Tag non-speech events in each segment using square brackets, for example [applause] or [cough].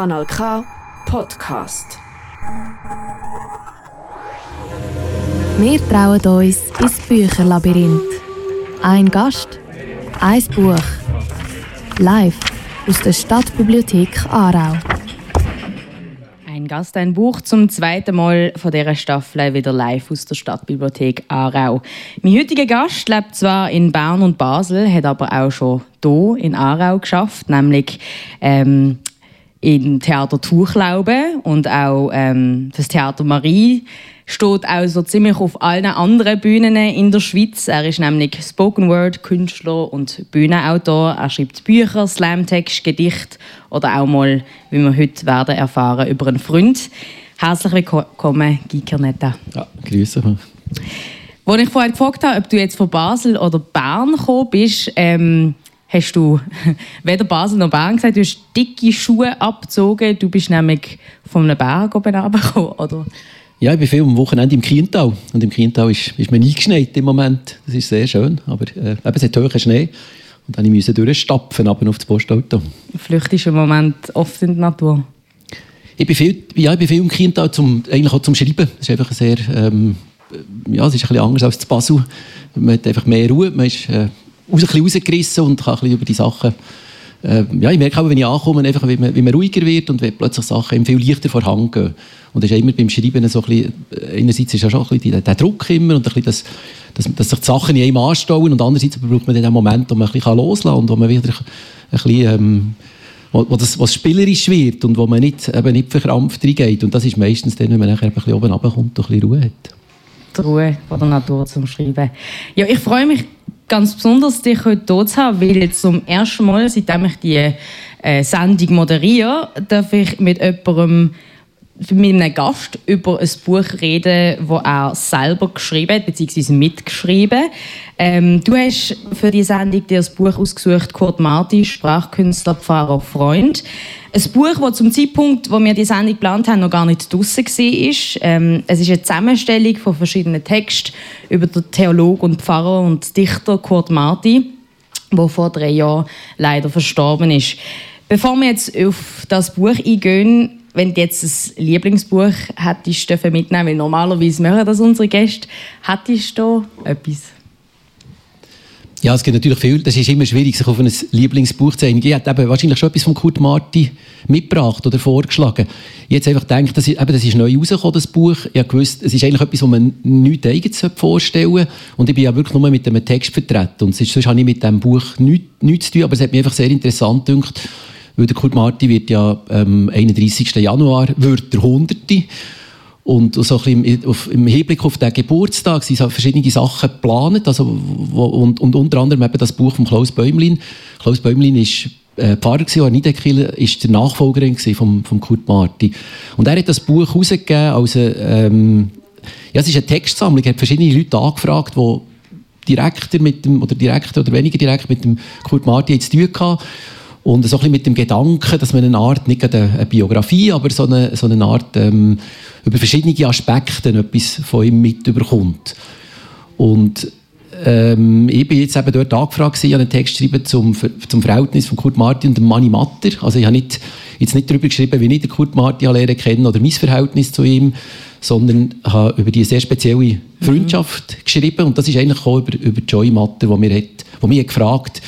Kanal K Podcast. Wir trauen uns ins Bücherlabyrinth. Ein Gast, ein Buch. Live aus der Stadtbibliothek Aarau. Ein Gast, ein Buch zum zweiten Mal von dieser Staffel wieder live aus der Stadtbibliothek Aarau. Mein heutiger Gast lebt zwar in Bern und Basel, hat aber auch schon hier in Aarau geschafft, nämlich ähm, im Theater Tuchlaube und auch ähm, das Theater Marie steht auch so ziemlich auf allen anderen Bühnen in der Schweiz. Er ist nämlich Spoken Word Künstler und Bühnenautor. Er schreibt Bücher, Slamtext, Gedicht oder auch mal, wie wir heute werden erfahren, über einen Freund. Herzlich willkommen, Guy Kernetta. Ja, grüße. Als ich vorhin gefragt habe, ob du jetzt von Basel oder Bern gekommen bist, ähm, hast du [laughs] weder Basel noch Bern gesagt. Du hast dicke Schuhe abgezogen. Du bist nämlich von einem Berg oben runtergekommen, oder? Ja, ich bin viel am Wochenende im Kiental. Und im Kiental ist, ist man eingeschneit im Moment. Das ist sehr schön. Aber äh, es hat hohen Schnee. Und dann musste ich durchstapfen, aber auf das Postauto. Flüchtest du im Moment oft in die Natur? Ich bin viel, ja, ich bin viel im Kiental, zum, eigentlich auch zum Schreiben. Das ist einfach sehr, ähm, ja, es ist ein bisschen anders als zu Basel. Man hat einfach mehr Ruhe, man ist äh, ein bisschen rausgerissen und kann ein bisschen über die Sachen äh, ja, ich merke auch, wenn ich ankomme, einfach, wie, man, wie man ruhiger wird und wie plötzlich Sachen viel leichter vorhanden gehen. Und das ist immer beim Schreiben so ein bisschen, äh, einerseits ist ja schon ein bisschen der, Druck immer und ein bisschen das, dass, dass sich die Sachen in einem anstauen und andererseits braucht man den Moment, wo man ein bisschen loslassen kann und wo man wieder ein bisschen, ähm, wo, wo das was spielerisch wird und wo man nicht, eben nicht verkrampft reingeht. Und das ist meistens dann, wenn man nachher ein bisschen oben runterkommt und ein bisschen Ruhe hat. Die Ruhe von der Natur zum Schreiben. Ja, ich freue mich ganz besonders, dich heute hier zu haben, weil zum ersten Mal, seitdem ich die äh, Sendung moderiere, darf ich mit jemandem mit einem Gast über ein Buch reden, das er selber geschrieben hat, beziehungsweise mitgeschrieben. Ähm, du hast für die Sendung dir das Buch ausgesucht, Kurt Marti, Sprachkünstler, Pfarrer, Freund. Ein Buch, das zum Zeitpunkt, wo wir die Sendung geplant haben, noch gar nicht draussen war. Ähm, es ist eine Zusammenstellung von verschiedenen Texten über den Theolog und Pfarrer und Dichter Kurt Marti, der vor drei Jahren leider verstorben ist. Bevor wir jetzt auf das Buch eingehen, wenn du jetzt ein Lieblingsbuch hättest mitnehmen weil normalerweise machen das unsere Gäste, hättest du da etwas? Ja, es gibt natürlich viel. Das ist immer schwierig, sich auf ein Lieblingsbuch zu einigen. Ich hätte wahrscheinlich schon etwas von Kurt Marti mitgebracht oder vorgeschlagen. Hätte einfach gedacht, das ist, das ist neu rausgekommen, das Buch. Ich gewusst, es ist eigentlich etwas, was man nichts eigenes vorstellen sollte. Und ich bin ja wirklich nur mit einem Text vertreten. Und sonst habe ich mit diesem Buch nichts, nichts zu tun, aber es hat mich einfach sehr interessant gedacht, weil der Kurt Marti wird ja am ähm, 31. Januar wird der 100. Und so ein auf, im Hinblick auf den Geburtstag sind verschiedene Sachen geplant. Also, wo, und, und, unter anderem eben das Buch von Klaus Bäumlin. Klaus Bäumlin ist äh, Pfarrer gewesen, an Niederkiel, ist der Nachfolgerin von vom Kurt Marti. Und er hat das Buch herausgegeben als ähm, ja, es ist eine Textsammlung. Er hat verschiedene Leute angefragt, die direkter mit dem, oder direkter oder weniger direkt mit dem Kurt Marti zu tun hatten. Und so ein bisschen mit dem Gedanken, dass man eine Art, nicht eine Biografie, aber so eine, so eine Art, ähm, über verschiedene Aspekte etwas von ihm mitbekommt. Und ähm, ich bin jetzt eben dort angefragt, ich habe einen Text geschrieben zum, zum Verhältnis von Kurt Martin und dem Manni Matter. Also ich habe nicht, jetzt nicht darüber geschrieben, wie ich den Kurt Martin lernen kennen oder mein Verhältnis zu ihm, sondern habe über die sehr spezielle Freundschaft mhm. geschrieben. Und das ist eigentlich auch über, über Joy Matter, wo mir hat, wo mich hat gefragt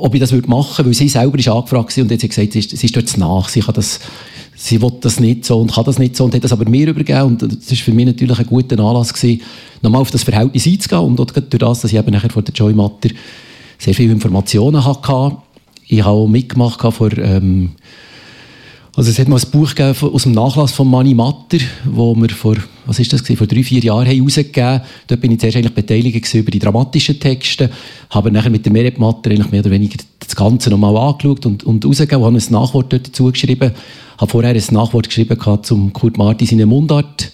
ob ich das machen würde, weil sie selber ist angefragt und jetzt hat gesagt, sie ist, sie ist dort nach, sie kann das, sie will das nicht so und kann das nicht so und hat das aber mir übergeben und das war für mich natürlich ein guter Anlass gewesen, nochmal auf das Verhältnis einzugehen und durch das, dass ich eben nachher von der Joy Matter sehr viele Informationen hatte, ich habe auch mitgemacht vor ähm, also es hat mal ein Buch aus dem Nachlass von Mani Matter, wo wir vor, was ist das, vor drei, vier Jahren haben. Dort bin ich zuerst eigentlich beteiligt über die dramatischen Texte, habe nachher mit dem Meret Matter eigentlich mehr oder weniger das Ganze nochmal angeschaut und, und rausgegeben, habe ein Nachwort dort dazu geschrieben, habe vorher ein Nachwort geschrieben zum Kurt Marti seine Mundart.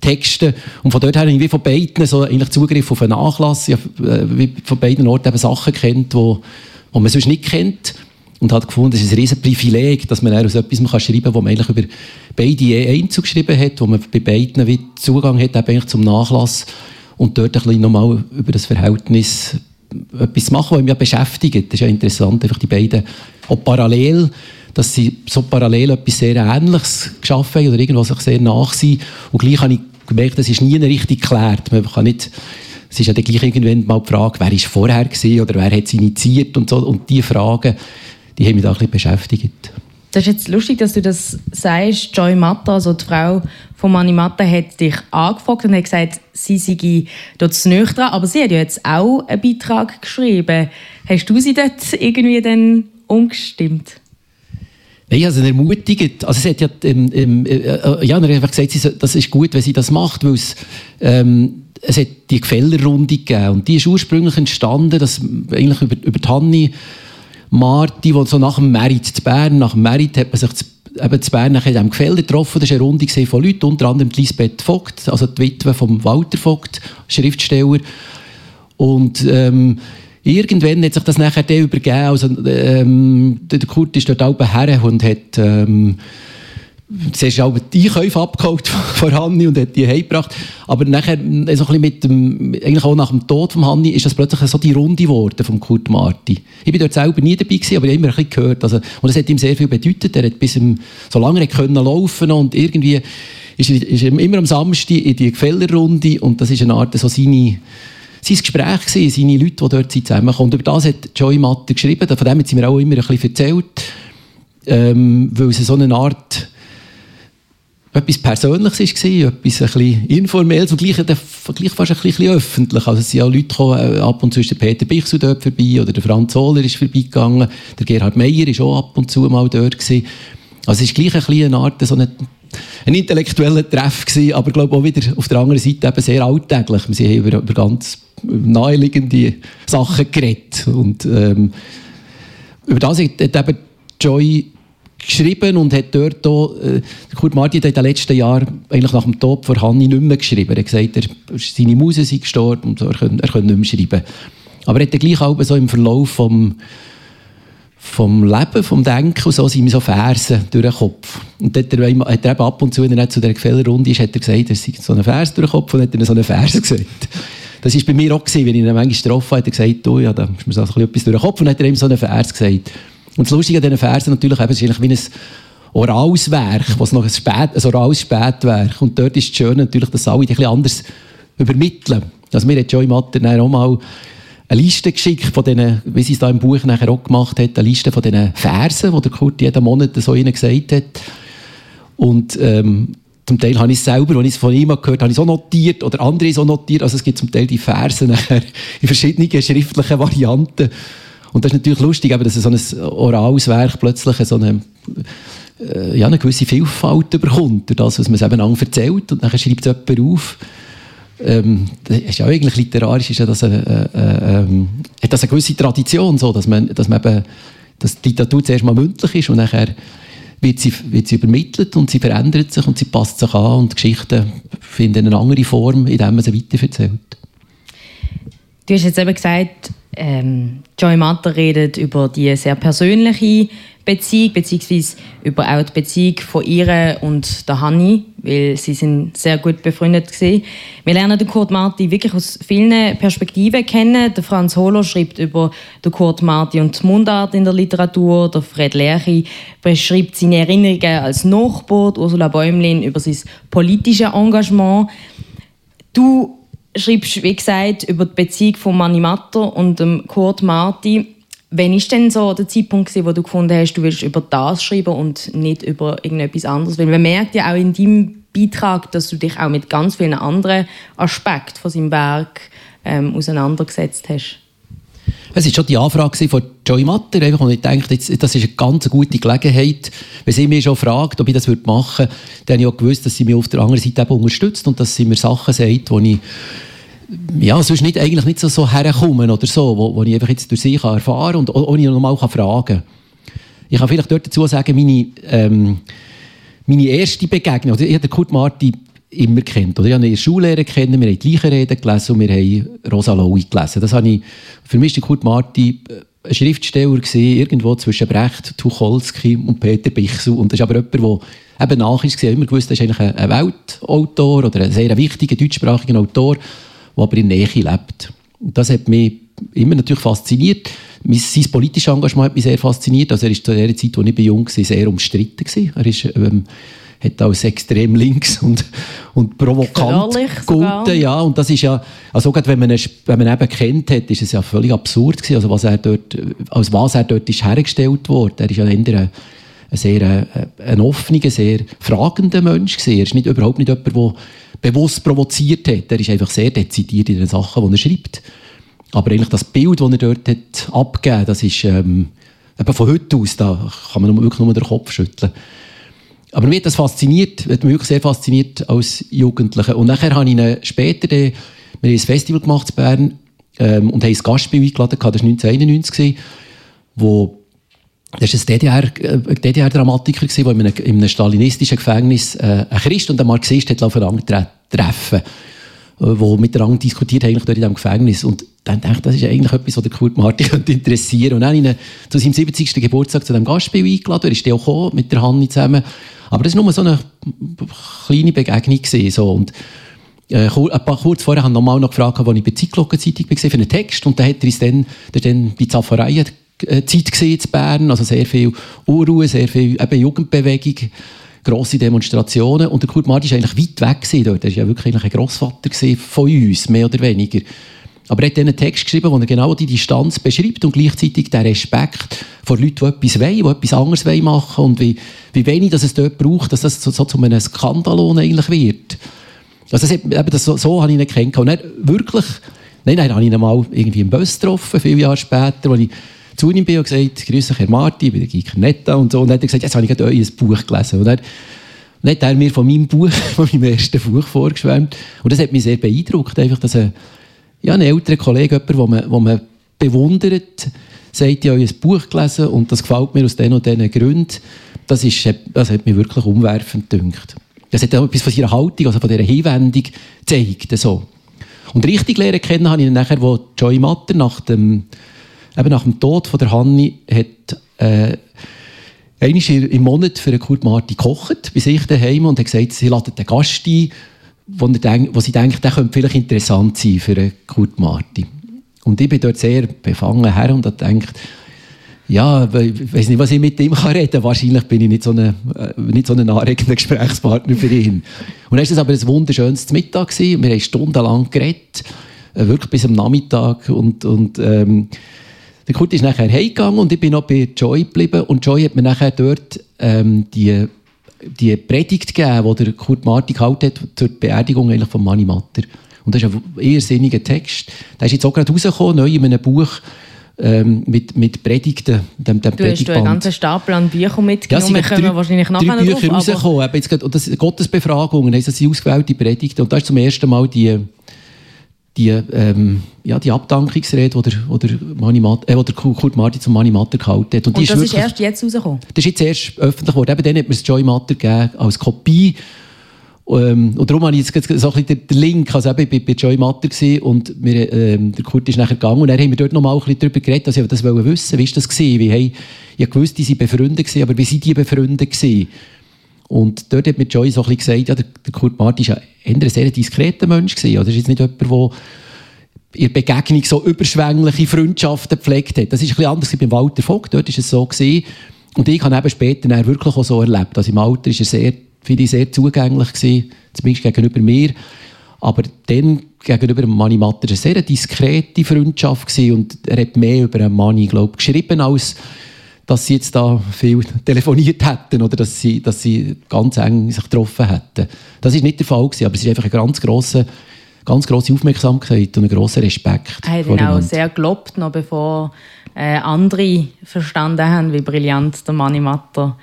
Texte. Und von dort her habe ich von beiden so eigentlich Zugriff auf einen Nachlass. Ich habe äh, von beiden Orten eben Sachen kennt, die man sonst nicht kennt und hat gefunden, es ist ein riesen Privileg, dass man aus etwas man schreiben kann, wo man eigentlich über beide einzeln geschrieben hat, wo man bei beiden Zugang hat eigentlich zum Nachlass und dort ein bisschen nochmal über das Verhältnis etwas machen, was mich ja beschäftigt. Das ist ja interessant, einfach die beiden auch parallel dass sie so parallel etwas sehr Ähnliches geschaffen haben oder irgendwas sich sehr nach sind. Und gleich habe ich gemerkt, das ist nie richtig geklärt. Man kann nicht, es ist ja dann gleich irgendwann mal die Frage, wer ist vorher gewesen oder wer hat es initiiert und so. Und diese Fragen, die haben mich da ein bisschen beschäftigt. Das ist jetzt lustig, dass du das sagst. Joy Matta, also die Frau von Mani Matta, hat dich angefragt und hat gesagt, sie sei dort zu nüchtern. Aber sie hat ja jetzt auch einen Beitrag geschrieben. Hast du sie dort irgendwie dann umgestimmt? Nein, also ermutigt. Also sie hat ja, ähm, ähm, äh, ja, einfach gesagt, sie, das ist gut, wenn sie das macht, weil es, ähm, es hat die Gefällerrunde gegeben und die ist ursprünglich entstanden, dass eigentlich über, über die Hanni Marti, wo so nach dem Merit zu Bern, nach dem Merit hat man sich zu, eben zu Bern in diesem Gefälle getroffen. Das war eine Runde von Leuten, unter anderem Lisbeth Vogt, also die Witwe von Walter Vogt, Schriftsteller. Und ähm, irgendwann hat sich das nachher der übergeben. Also, ähm, der Kurt ist dort oben her und hat ähm, zuerst auch die Einkäufe abgeholt [laughs] von Hanni und hat die heimgebracht. Aber nachher, so ein bisschen mit dem, eigentlich auch nach dem Tod von Hanni, ist das plötzlich so die Runde geworden von Kurt Marti. Ich bin dort selber nie dabei gewesen, aber ich habe immer ein bisschen gehört. Also, und das hat ihm sehr viel bedeutet. Er hat bis ihm, so lange er können laufen und irgendwie ist er, er immer am Samstag in die Gefällerrunde und das ist eine Art so seine sein Gespräch gewesen, seine Leute, die dort zusammenkommen. Über das hat Joy Matter geschrieben, von dem hat sie mir auch immer ein bisschen erzählt, ähm, weil es so eine Art etwas Persönliches war, etwas ein bisschen Informelles und gleich, gleich fast ein bisschen öffentlich. Also es sind auch Leute gekommen, äh, ab und zu ist der Peter Bichsel dort vorbei oder der Franz Ohler ist vorbeigegangen, der Gerhard Meyer ist auch ab und zu mal dort gewesen. Also es ist gleich ein bisschen eine Art, so eine ein intellektueller Treff gewesen, aber glaube auch wieder auf der anderen Seite eben sehr alltäglich. Wir haben über, über ganz naheliegende Sachen geredet und ähm, über das hat eben Joy geschrieben und hat dort auch, äh, Kurt Martin hat in den letzten Jahren, eigentlich nach dem Tod von Hanni nicht mehr geschrieben. Er hat gesagt, er, seine Muse sei gestorben und er konnte, er konnte nicht mehr schreiben. Aber er hat dann gleich auch so im Verlauf vom, vom Leben, vom Denken und so sind mir so Versen durch den Kopf. Und dort hat er, hat er eben ab und zu, wenn er zu dieser Gefällerrunde ist, hat er gesagt, er sei so einen Vers durch den Kopf und hat er so einen Vers [laughs] gesagt. Das war bei mir auch, gewesen, wenn ich ihn manchmal getroffen habe, hat er gesagt, oh, ja, da ist mir so etwas durch den Kopf und hat er ihm so einen Vers gesagt. Und das Lustige an diesen Versen natürlich, eben, es ist wie ein orales Werk, was noch ein, Spät, ein orales Spätwerk. Und dort ist es schön natürlich, dass alle ein bisschen anders übermitteln. Also mir hat Joy Matter auch mal eine Liste geschickt von denen, wie sie es da im Buch nachher auch gemacht hat, eine Liste von diesen Versen, die der Kurt jeden Monat so ihnen gesagt hat. Und ähm, zum Teil habe ich es selber, als ich es von ihm gehört habe, ich so notiert oder andere so notiert. Also es gibt zum Teil die Versen nachher in verschiedenen schriftlichen Varianten. Und das ist natürlich lustig, dass so ein orales Werk plötzlich so eine, äh, ja, eine gewisse Vielfalt bekommt, durch das, was man es eben erzählt. Und dann schreibt es jemand auf. Ähm, das ist ja eigentlich literarisch, ist ja das eine, äh, äh, ähm, hat das eine gewisse Tradition, so, dass man, dass man eben, dass die Literatur zuerst mal mündlich ist und nachher wird sie, wird sie übermittelt und sie verändert sich und sie passt sich an und Geschichten finden eine andere Form, indem man sie weiterverzählt. Du hast jetzt eben gesagt, ähm, Joy Matter redet über die sehr persönliche Beziehung, beziehungsweise über auch die Beziehung von ihr und der Hanni, weil sie sind sehr gut befreundet waren. Wir lernen den Kurt Marti wirklich aus vielen Perspektiven kennen. Der Franz Hohler schreibt über den Kurt Marti und die Mundart in der Literatur. Der Fred Lerchi beschreibt seine Erinnerungen als Nachbar. Ursula Bäumlin über sein politisches Engagement. Du schreibst, wie gesagt, über die Beziehung von Manni Matter und dem Kurt Marti. Wann war denn so der Zeitpunkt, wo du gefunden hast, du willst über das schreiben und nicht über irgendetwas anderes? Weil man merkt ja auch in deinem Beitrag, dass du dich auch mit ganz vielen anderen Aspekten von seinem Werk ähm, auseinandergesetzt hast. Es war schon die Anfrage von Joey Matter, einfach, und ich dachte, das ist eine ganz gute Gelegenheit. Wenn sie mich schon fragt, ob ich das machen würde, dann habe ich auch gewusst, dass sie mich auf der anderen Seite unterstützt und dass sie mir Sachen sagt, die ich ja, sonst nicht, eigentlich nicht so, so herkommen oder so, wo, wo ich einfach jetzt durch sie kann erfahren und ohne nochmal fragen kann. Ich kann vielleicht dort dazu sagen, meine, ähm, meine erste Begegnung, also ich habe Kurt Marti immer kennt. Oder ich habe ihn in der Schullehre kennen, wir haben die Leichenreden gelesen und wir haben Rosa Lowy gelesen. Das habe ich, für mich war Kurt Marti ein Schriftsteller gewesen, irgendwo zwischen Brecht, Tucholsky und Peter Bichsel. Und das ist aber jemand, der eben nach ist, immer gewusst, das ist eigentlich ein Weltautor oder ein sehr wichtiger deutschsprachiger Autor der aber in Nähe lebt. Und das hat mich immer natürlich fasziniert. sein politisches Engagement hat mich sehr fasziniert. Also er ist zu der Zeit, als ich jung war, sehr umstritten. Gewesen. Er ist, ähm, hat als extrem links und, und provokant gegolten. Ja, und das ist ja, also gerade wenn man, ihn, wenn man eben kennt hat, ist es ja völlig absurd gewesen, also was er dort, als was er dort ist hergestellt wurde. Er ist ja eher ein, ein sehr äh, ein offener, sehr fragender Mensch gewesen. Er ist nicht, überhaupt nicht jemand, der bewusst provoziert hat. Er ist einfach sehr dezidiert in den Sachen, die er schreibt. Aber eigentlich das Bild, das er dort hat abgegeben das ist ähm, eben von heute aus, da kann man wirklich nur den Kopf schütteln. Aber mich hat das fasziniert, hat mich wirklich sehr fasziniert als Jugendlicher. Und nachher habe ich ihn später, wir haben ein Festival gemacht in Bern ähm, und haben ein Gastspiel eingeladen, das war 1991, wo das war ein DDR-Dramatiker, DDR der in einem, in einem stalinistischen Gefängnis äh, einen Christ und einen Marxist hat aufeinander treffen wo miteinander diskutiert eigentlich dort in diesem Gefängnis. Und dann dachte ich, das ist eigentlich etwas, was der Kurt Martin [laughs] könnte interessieren Und dann ihn zu seinem 70. Geburtstag zu diesem Gastspiel eingeladen. Er ist auch gekommen, mit der Hanni zusammen. Aber das war nur so eine kleine Begegnung. Gewesen, so. Und äh, ein paar kurz vorher haben wir nochmal noch gefragt, wo ich bei Zeitglockenzeitung war, für einen Text. Und dann hat er uns dann, der dann bei Zaffereien äh, Zeit gesehen in Bern. Also sehr viel Unruhe, sehr viel eben Jugendbewegung grosse Demonstrationen. Und der Kurt Marti war eigentlich weit weg dort. Er war ja wirklich ein Grossvater von uns, mehr oder weniger. Aber er hat einen Text geschrieben, wo er genau die Distanz beschreibt und gleichzeitig den Respekt vor Leuten, die etwas wollen, die etwas anderes wollen machen und wie, wie wenig dass es dort braucht, dass das so, so zu einem Skandalon eigentlich wird. Also das, eben, das, so, so habe ich ihn kennengelernt. Und er wirklich, nein, nein, habe ich ihn mal irgendwie im Bus getroffen, viele Jahre später, wo ich zu ihm bin und gesagt, grüße Herr Marti, ich bin der Giker Netta und so. Und dann hat er gesagt, jetzt habe ich gerade euer Buch gelesen. Und dann, dann hat er mir von meinem Buch, [laughs] von meinem ersten Buch vorgeschwärmt. Und das hat mich sehr beeindruckt, einfach, dass ein, ja, ein älterer Kollege, jemand, den man, wo man bewundert, sagt, ich habe euer Buch gelesen und das gefällt mir aus den und diesen Gründen. Das, ist, das hat mich wirklich umwerfend gedacht. Das hat auch etwas von seiner Haltung, also von dieser Hinwendung gezeigt. So. Und richtig lernen kennen habe ich ihn nachher, wo Joy Matter nach dem eben nach dem Tod von der Hanni hat äh, im Monat für Kurt Marti gekocht bei sich daheim und hat gesagt, sie laden den Gast ein, wo, denk, wo sie denkt, der könnte vielleicht interessant sein für Kurt Marti. Und ich bin dort sehr befangen her und habe gedacht, ja, ich weiß nicht, was ich mit ihm reden kann. Wahrscheinlich bin ich nicht so ein äh, nicht so ein anregender Gesprächspartner für ihn. Und dann war es aber ein wunderschönes Mittag. Gewesen. Wir haben stundenlang geredet, äh, wirklich bis am Nachmittag. Und, und ähm, der Kurt ist nachher heimgegangen und ich bin noch bei Joy geblieben und Joy hat mir nachher dort ähm, die, die Predigt gegeben, die der Kurt Marti gehalten hat zur Beerdigung eigentlich von Mani Matter. Und das ist ein irrsinniger Text. Der ist jetzt auch gerade rausgekommen, neu in einem Buch ähm, mit, mit Predigten. Dem, dem du hast einen ganzen Stapel an Büchern mitgenommen. Ja, wir drei, wahrscheinlich nachher drei Bücher drauf, rausgekommen. Und das Gottesbefragungen, das sind ausgewählte Predigten. Und da ist zum ersten Mal die die, ähm, ja, die Abdankungsrede, die der, der, Mani Mat, äh, der Kurt Marti zum Mani Matter gehalten hat. Und, und das ist, wirklich, ist, erst jetzt rausgekommen? Das ist jetzt erst öffentlich geworden. Eben dann hat man es Joy Matter gegeben als Kopie. Ähm, und darum habe ich jetzt so ein bisschen den Link, also eben, ich war bei Joy Matter und wir, ähm, der Kurt ist nachher gegangen und dann haben wir dort noch mal ein bisschen darüber geredet, dass ich das wissen wie ist das gewesen? Wie, hey, ich wusste, die sind befreundet gewesen, aber wie sind die befreundet gewesen? Und dort hat mir Joy so ein bisschen gesagt, ja, der, Kurt Martin war ein sehr diskreter Mensch. Gewesen. Also, das ist jetzt nicht jemand, der in Begegnung so überschwängliche Freundschaften gepflegt hat. Das ist ein bisschen anders als beim Walter Vogt. Dort war es so. Gewesen. Und ich habe eben später dann wirklich auch so erlebt. Also im Alter war er sehr, finde ich, sehr zugänglich, gewesen, zumindest gegenüber mir. Aber dann gegenüber Manni Matter war eine sehr diskrete Freundschaft gewesen. und er hat mehr über einen Manni, glaube ich, geschrieben als dass sie jetzt da viel telefoniert hätten oder dass sie, dass sie ganz eng sich getroffen hätten. Das ist nicht der Fall gewesen, aber es ist einfach eine ganz grosse, ganz grosse Aufmerksamkeit und ein grosser Respekt. Er hat ihn auch sehr gelobt, noch bevor äh, andere verstanden haben, wie brillant der Manimatter war.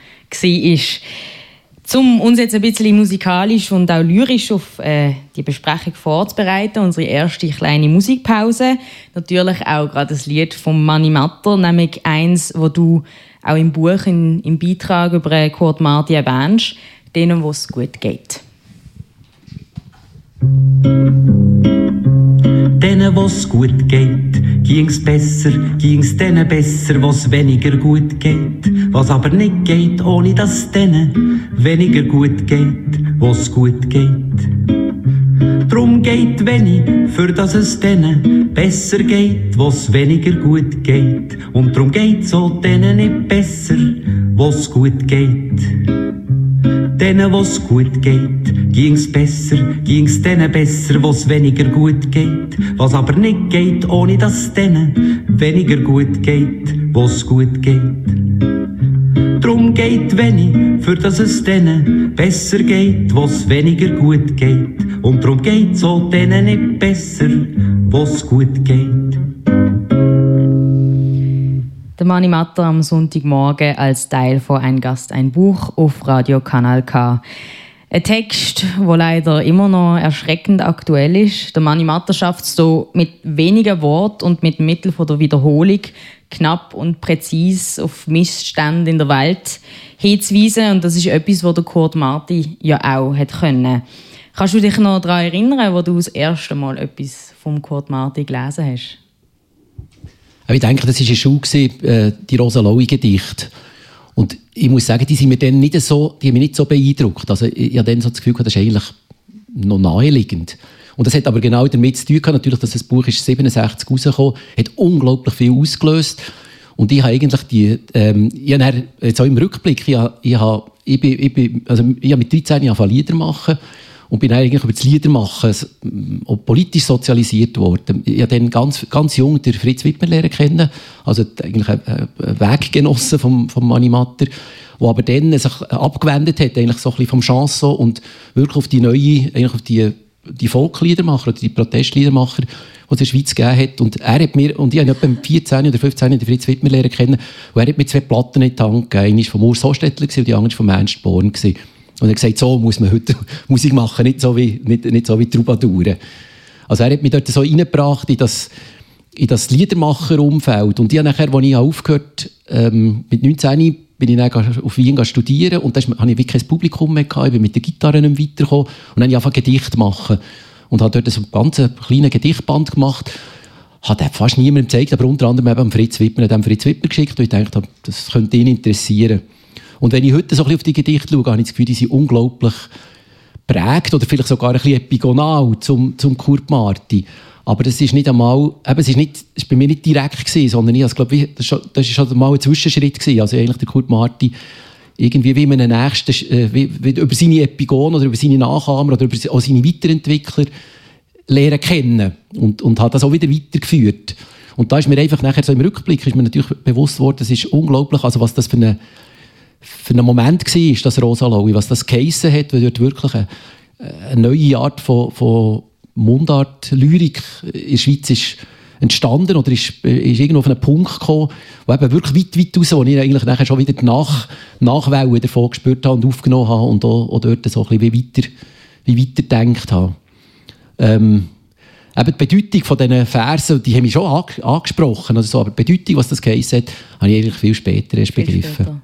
Um uns jetzt ein bisschen musikalisch und auch lyrisch auf äh, die Besprechung vorzubereiten, unsere erste kleine Musikpause, natürlich auch gerade das Lied von Manni Matter, nämlich eins, wo du auch im Buch, in, im Beitrag über Kurt Marti erwähnst, denen, wo es gut geht. Denen, was gut geht, ging's besser, ging's denen besser, was weniger gut geht. Was aber nicht geht, ohne dass denen weniger gut geht, was gut geht. Drum geht wenig, für dass es denen besser geht, was weniger gut geht. Und darum geht's auch denen nicht besser, was gut geht. Denen, was gut geht, ging's besser, ging's denen besser, was weniger gut geht. Was aber nicht geht, ohne dass denen weniger gut geht, was gut geht. Drum geht wenig, für dass es denen besser geht, was weniger gut geht. Und drum geht's auch denen nicht besser, was gut geht. Der Mani Matter am Sonntagmorgen als Teil von Ein Gast, ein Buch auf Radio Kanal K. Ein Text, der leider immer noch erschreckend aktuell ist. Der Mani Matter schafft es so mit wenigen Worten und mit Mitteln von der Wiederholung knapp und präzise auf Missstände in der Welt hinzuweisen. Und das ist etwas, was der Kurt Marti ja auch hat können. Kannst du dich noch daran erinnern, wo du das erste Mal etwas vom Kurt Marti gelesen hast? Ich denke, das war eine Schule, äh, die Rosa Lowy Gedichte. Und ich muss sagen, die sind mir dann nicht so, die haben mich nicht so beeindruckt. Also ich habe dann so das Gefühl, das ist eigentlich noch naheliegend. Und das hat aber genau damit zu tun gehabt, natürlich, dass das Buch ist 67 rausgekommen, hat unglaublich viel ausgelöst. Und ich habe eigentlich die, ähm, ich habe jetzt auch im Rückblick, ich, habe, ich, habe, ich, bin, ich, bin, also ich habe mit 13 Jahren Lieder machen und bin eigentlich über das Liedermachen auch politisch sozialisiert worden. Ich habe dann ganz, ganz jung den Fritz Wittmer lernen kennen, also eigentlich ein Weggenosse vom, vom Animator, der aber dann sich abgewendet hat, eigentlich so ein bisschen vom Chanson und wirklich auf die neue, eigentlich auf die, die Volkliedermacher oder die Protestliedermacher, die es in der Schweiz gegeben hat. Und er hat mir, und ich habe etwa 14 oder 15 den Fritz Wittmer lernen kennen, und er hat mir zwei Platten in die Hand gegeben. Eine war von Urs Hostetler und die andere war von Ernst Born. Gewesen. Und er hat gesagt, so muss man heute [laughs] Musik machen, nicht so wie, nicht, nicht so wie Troubadouren. Also er hat mich dort so reingebracht in das, in das Liedermacher-Umfeld. Und ich habe nachher, als ich aufgehört ähm, mit 19 bin ich dann auf Wien studieren und da hatte ich wirklich kein Publikum mehr, gehabt. ich bin mit der Gitarre nicht weitergekommen und dann habe ich einfach Gedicht machen und habe dort so ein ganz kleines Gedichtband gemacht hat er fast niemandem gezeigt, aber unter anderem eben Fritz Wittmer, dem Fritz Wittmer geschickt und ich dachte, das könnte ihn interessieren. Und wenn ich heute so ein bisschen auf die Gedichte schaue, habe ich das Gefühl, die sind unglaublich prägt oder vielleicht sogar ein bisschen epigonal zum, zum Kurt Marti. Aber das ist nicht einmal, eben, es ist, nicht, es ist bei mir nicht direkt gewesen, sondern ich, also, glaube, das war schon mal ein Zwischenschritt gewesen. Also eigentlich der Kurt Marti irgendwie wie in einem nächsten, äh, wie, wie über seine Epigonen oder über seine Nachahmer oder über auch seine Weiterentwickler lernen kennen und, und hat das auch wieder weitergeführt. Und da ist mir einfach nachher so im Rückblick ist mir natürlich bewusst worden, es ist unglaublich, also was das für eine für einen Moment war, das Rosa Lowy, was das geheissen hat, weil dort wirklich eine, eine neue Art von, von Mundart-Lyrik in der Schweiz ist entstanden oder ist, ist irgendwo auf einen Punkt gekommen, wo eben wirklich weit, weit raus, wo ich eigentlich nachher schon wieder die Nach Nachwellen davon gespürt habe und aufgenommen habe und auch, auch dort so ein bisschen wie weiter, wie weiter gedacht habe. Ähm, eben die Bedeutung von diesen Versen, die haben mich schon angesprochen, also so, aber die Bedeutung, was das geheissen hat, habe ich eigentlich viel später erst begriffen. Später.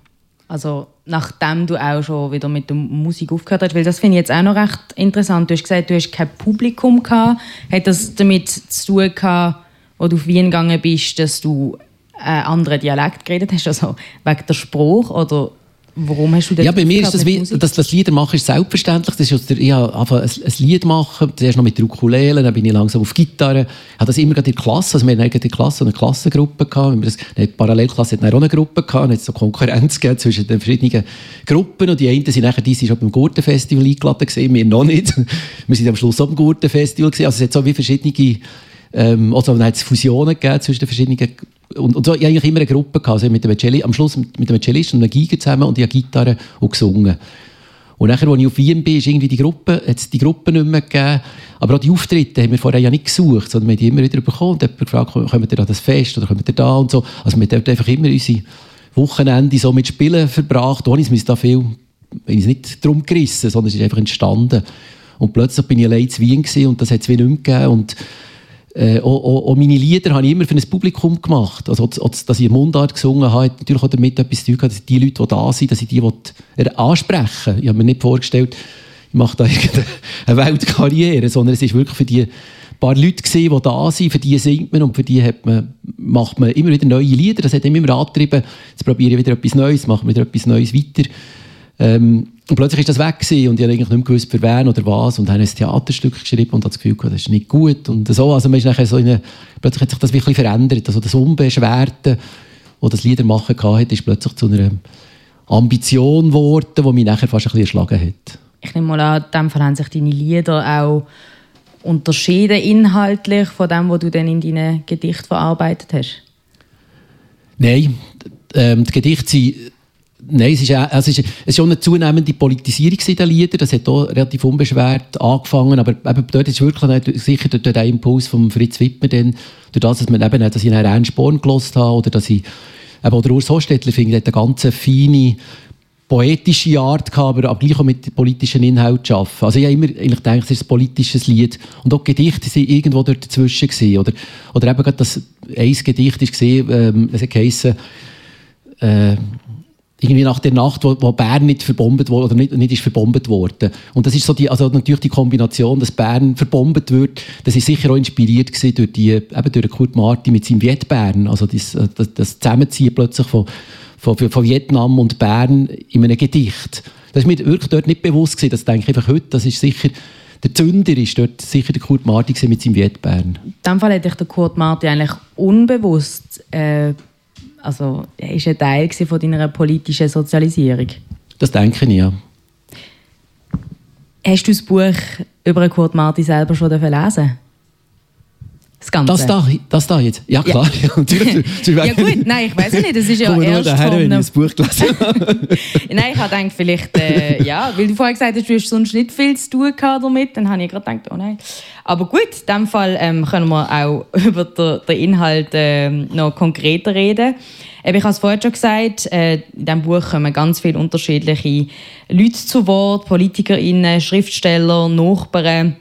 Also nachdem du auch schon wieder mit der Musik aufgehört hast, weil das finde ich jetzt auch noch recht interessant. Du hast gesagt, du hast kein Publikum gehabt. Hat das damit zu tun gehabt, wo du auf Wien gegangen bist, dass du einen anderen Dialekt geredet hast, also wegen der Spruch oder Warum hast du das Ja, bei mir ist das, wie, das Lieder machen ist selbstverständlich. Das ist der, ich habe ein, ein Lied machen, zuerst noch mit der Ukulele, dann bin ich langsam auf Gitarre. Ich habe das immer in der Klasse, also wir hatten in der Klasse eine Klassengruppe gehabt. Das, eine Parallelklasse hat auch eine Gruppe gehabt, und es so Konkurrenz gegeben zwischen den verschiedenen Gruppen und die einen sind nachher, die sind schon beim Gurtenfestival eingeladen gewesen, wir noch nicht. [laughs] wir sind am Schluss auch beim Gurtenfestival gewesen. Also es hat so wie verschiedene ähm, also dann hat es Fusionen gegeben zwischen den verschiedenen und, und so, ich eigentlich immer eine Gruppe gehabt, also mit dem Celli, am Schluss mit, dem Cellist und einer Giga zusammen und ich habe Gitarre und gesungen. Und nachher, als ich auf Wien bin, ist irgendwie die Gruppe, hat es die Gruppe nicht mehr gegeben. Aber auch die Auftritte haben wir vorher ja nicht gesucht, sondern wir haben die immer wieder bekommen und jemand gefragt, kommt ihr an das Fest oder kommt ihr da und so. Also wir haben einfach immer unsere Wochenende so mit Spielen verbracht, ohne es da viel, ich nicht drum gerissen, sondern es ist einfach entstanden. Und plötzlich bin ich allein zu Wien und das hat es wie nicht mehr gegeben. Und äh, auch, auch, auch, meine Lieder habe ich immer für ein Publikum gemacht. Also, dass ich Mundart gesungen habe, hat natürlich auch damit etwas zu tun, dass die Leute, die da sind, dass ich die ansprechen Ich habe mir nicht vorgestellt, ich mache da [laughs] eine Weltkarriere, sondern es ist wirklich für die paar Leute gesehen, die da sind, für die singt man und für die man, macht man immer wieder neue Lieder. Das hat immer angetrieben, jetzt probiere ich wieder etwas Neues, mache wieder etwas Neues weiter. Ähm, und plötzlich ist das weg gewesen und ich habe eigentlich nicht mehr gewusst, für wen oder was und habe ein Theaterstück geschrieben und das Gefühl, das ist nicht gut und so. Also man ist nachher so eine, plötzlich hat sich das wirklich verändert. Also das Unbeschwerte, wo das Liedermachen hatte, ist plötzlich zu einer Ambition geworden, die mich nachher fast ein bisschen erschlagen hat. Ich nehme mal an, in dem Fall haben sich deine Lieder auch unterschieden inhaltlich von dem, was du dann in deinen Gedichten verarbeitet hast? Nein, ähm, die Gedichte sind Nein, es ist, also es, es ist schon eine zunehmende Politisierung in den Liedern. Das hat auch relativ unbeschwert angefangen. Aber eben dort ist wirklich sicher durch den Impuls von Fritz Wittmer, dann, durch das, dass, man eben, dass ich einen Ernst Born gelost habe oder dass ich eben, oder Urs Hostetler finde, hat eine ganz feine poetische Art gehabt, aber gleich auch mit politischen Inhalten zu arbeiten. Also ich habe immer eigentlich gedacht, es ist ein politisches Lied. Und auch Gedichte sind irgendwo dort dazwischen gewesen. Oder, oder eben gerade das, ein Gedicht ist gesehen, ähm, es hat geheissen, äh, irgendwie nach der Nacht, wo, wo Bern nicht verbombt wurde oder nicht, nicht ist verbombt worden. Und das ist so die, also natürlich die Kombination, dass Bern verbombt wird, das ist sicher auch inspiriert gewesen durch die, eben durch Kurt Martin mit seinem Viet Bern, also das, das, das Zusammenziehen plötzlich von, von, von Vietnam und Bern in einem Gedicht. Das ist mir wirklich dort nicht bewusst gewesen, das denke ich einfach heute, das ist sicher der Zünder ist dort sicher der Kurt Martin mit seinem Viet Bern. In dem Fall hätte ich den Kurt Martin eigentlich unbewusst äh, also er ist ein Teil von deiner politischen Sozialisierung. Das denke ich, ja. Hast du das Buch über Kurt Martin selber schon lesen das Ganze. Das da, das da jetzt? Ja, klar. [laughs] Ja, ja, ja gut, nein, ich weiß nicht. Das ist ja erst daher, wenn ich das Buch gelesen [laughs] Nein, ich habe gedacht, vielleicht, äh, ja, weil du vorher gesagt hast, du hast sonst nicht viel zu tun damit, dann habe ich gerade gedacht, oh nein. Aber gut, in diesem Fall ähm, können wir auch [laughs] über den, den Inhalt ähm, noch konkreter reden. Eben, ich habe es vorher schon gesagt, äh, in diesem Buch kommen ganz viele unterschiedliche Leute zu Wort, PolitikerInnen, Schriftsteller, Nachbarn,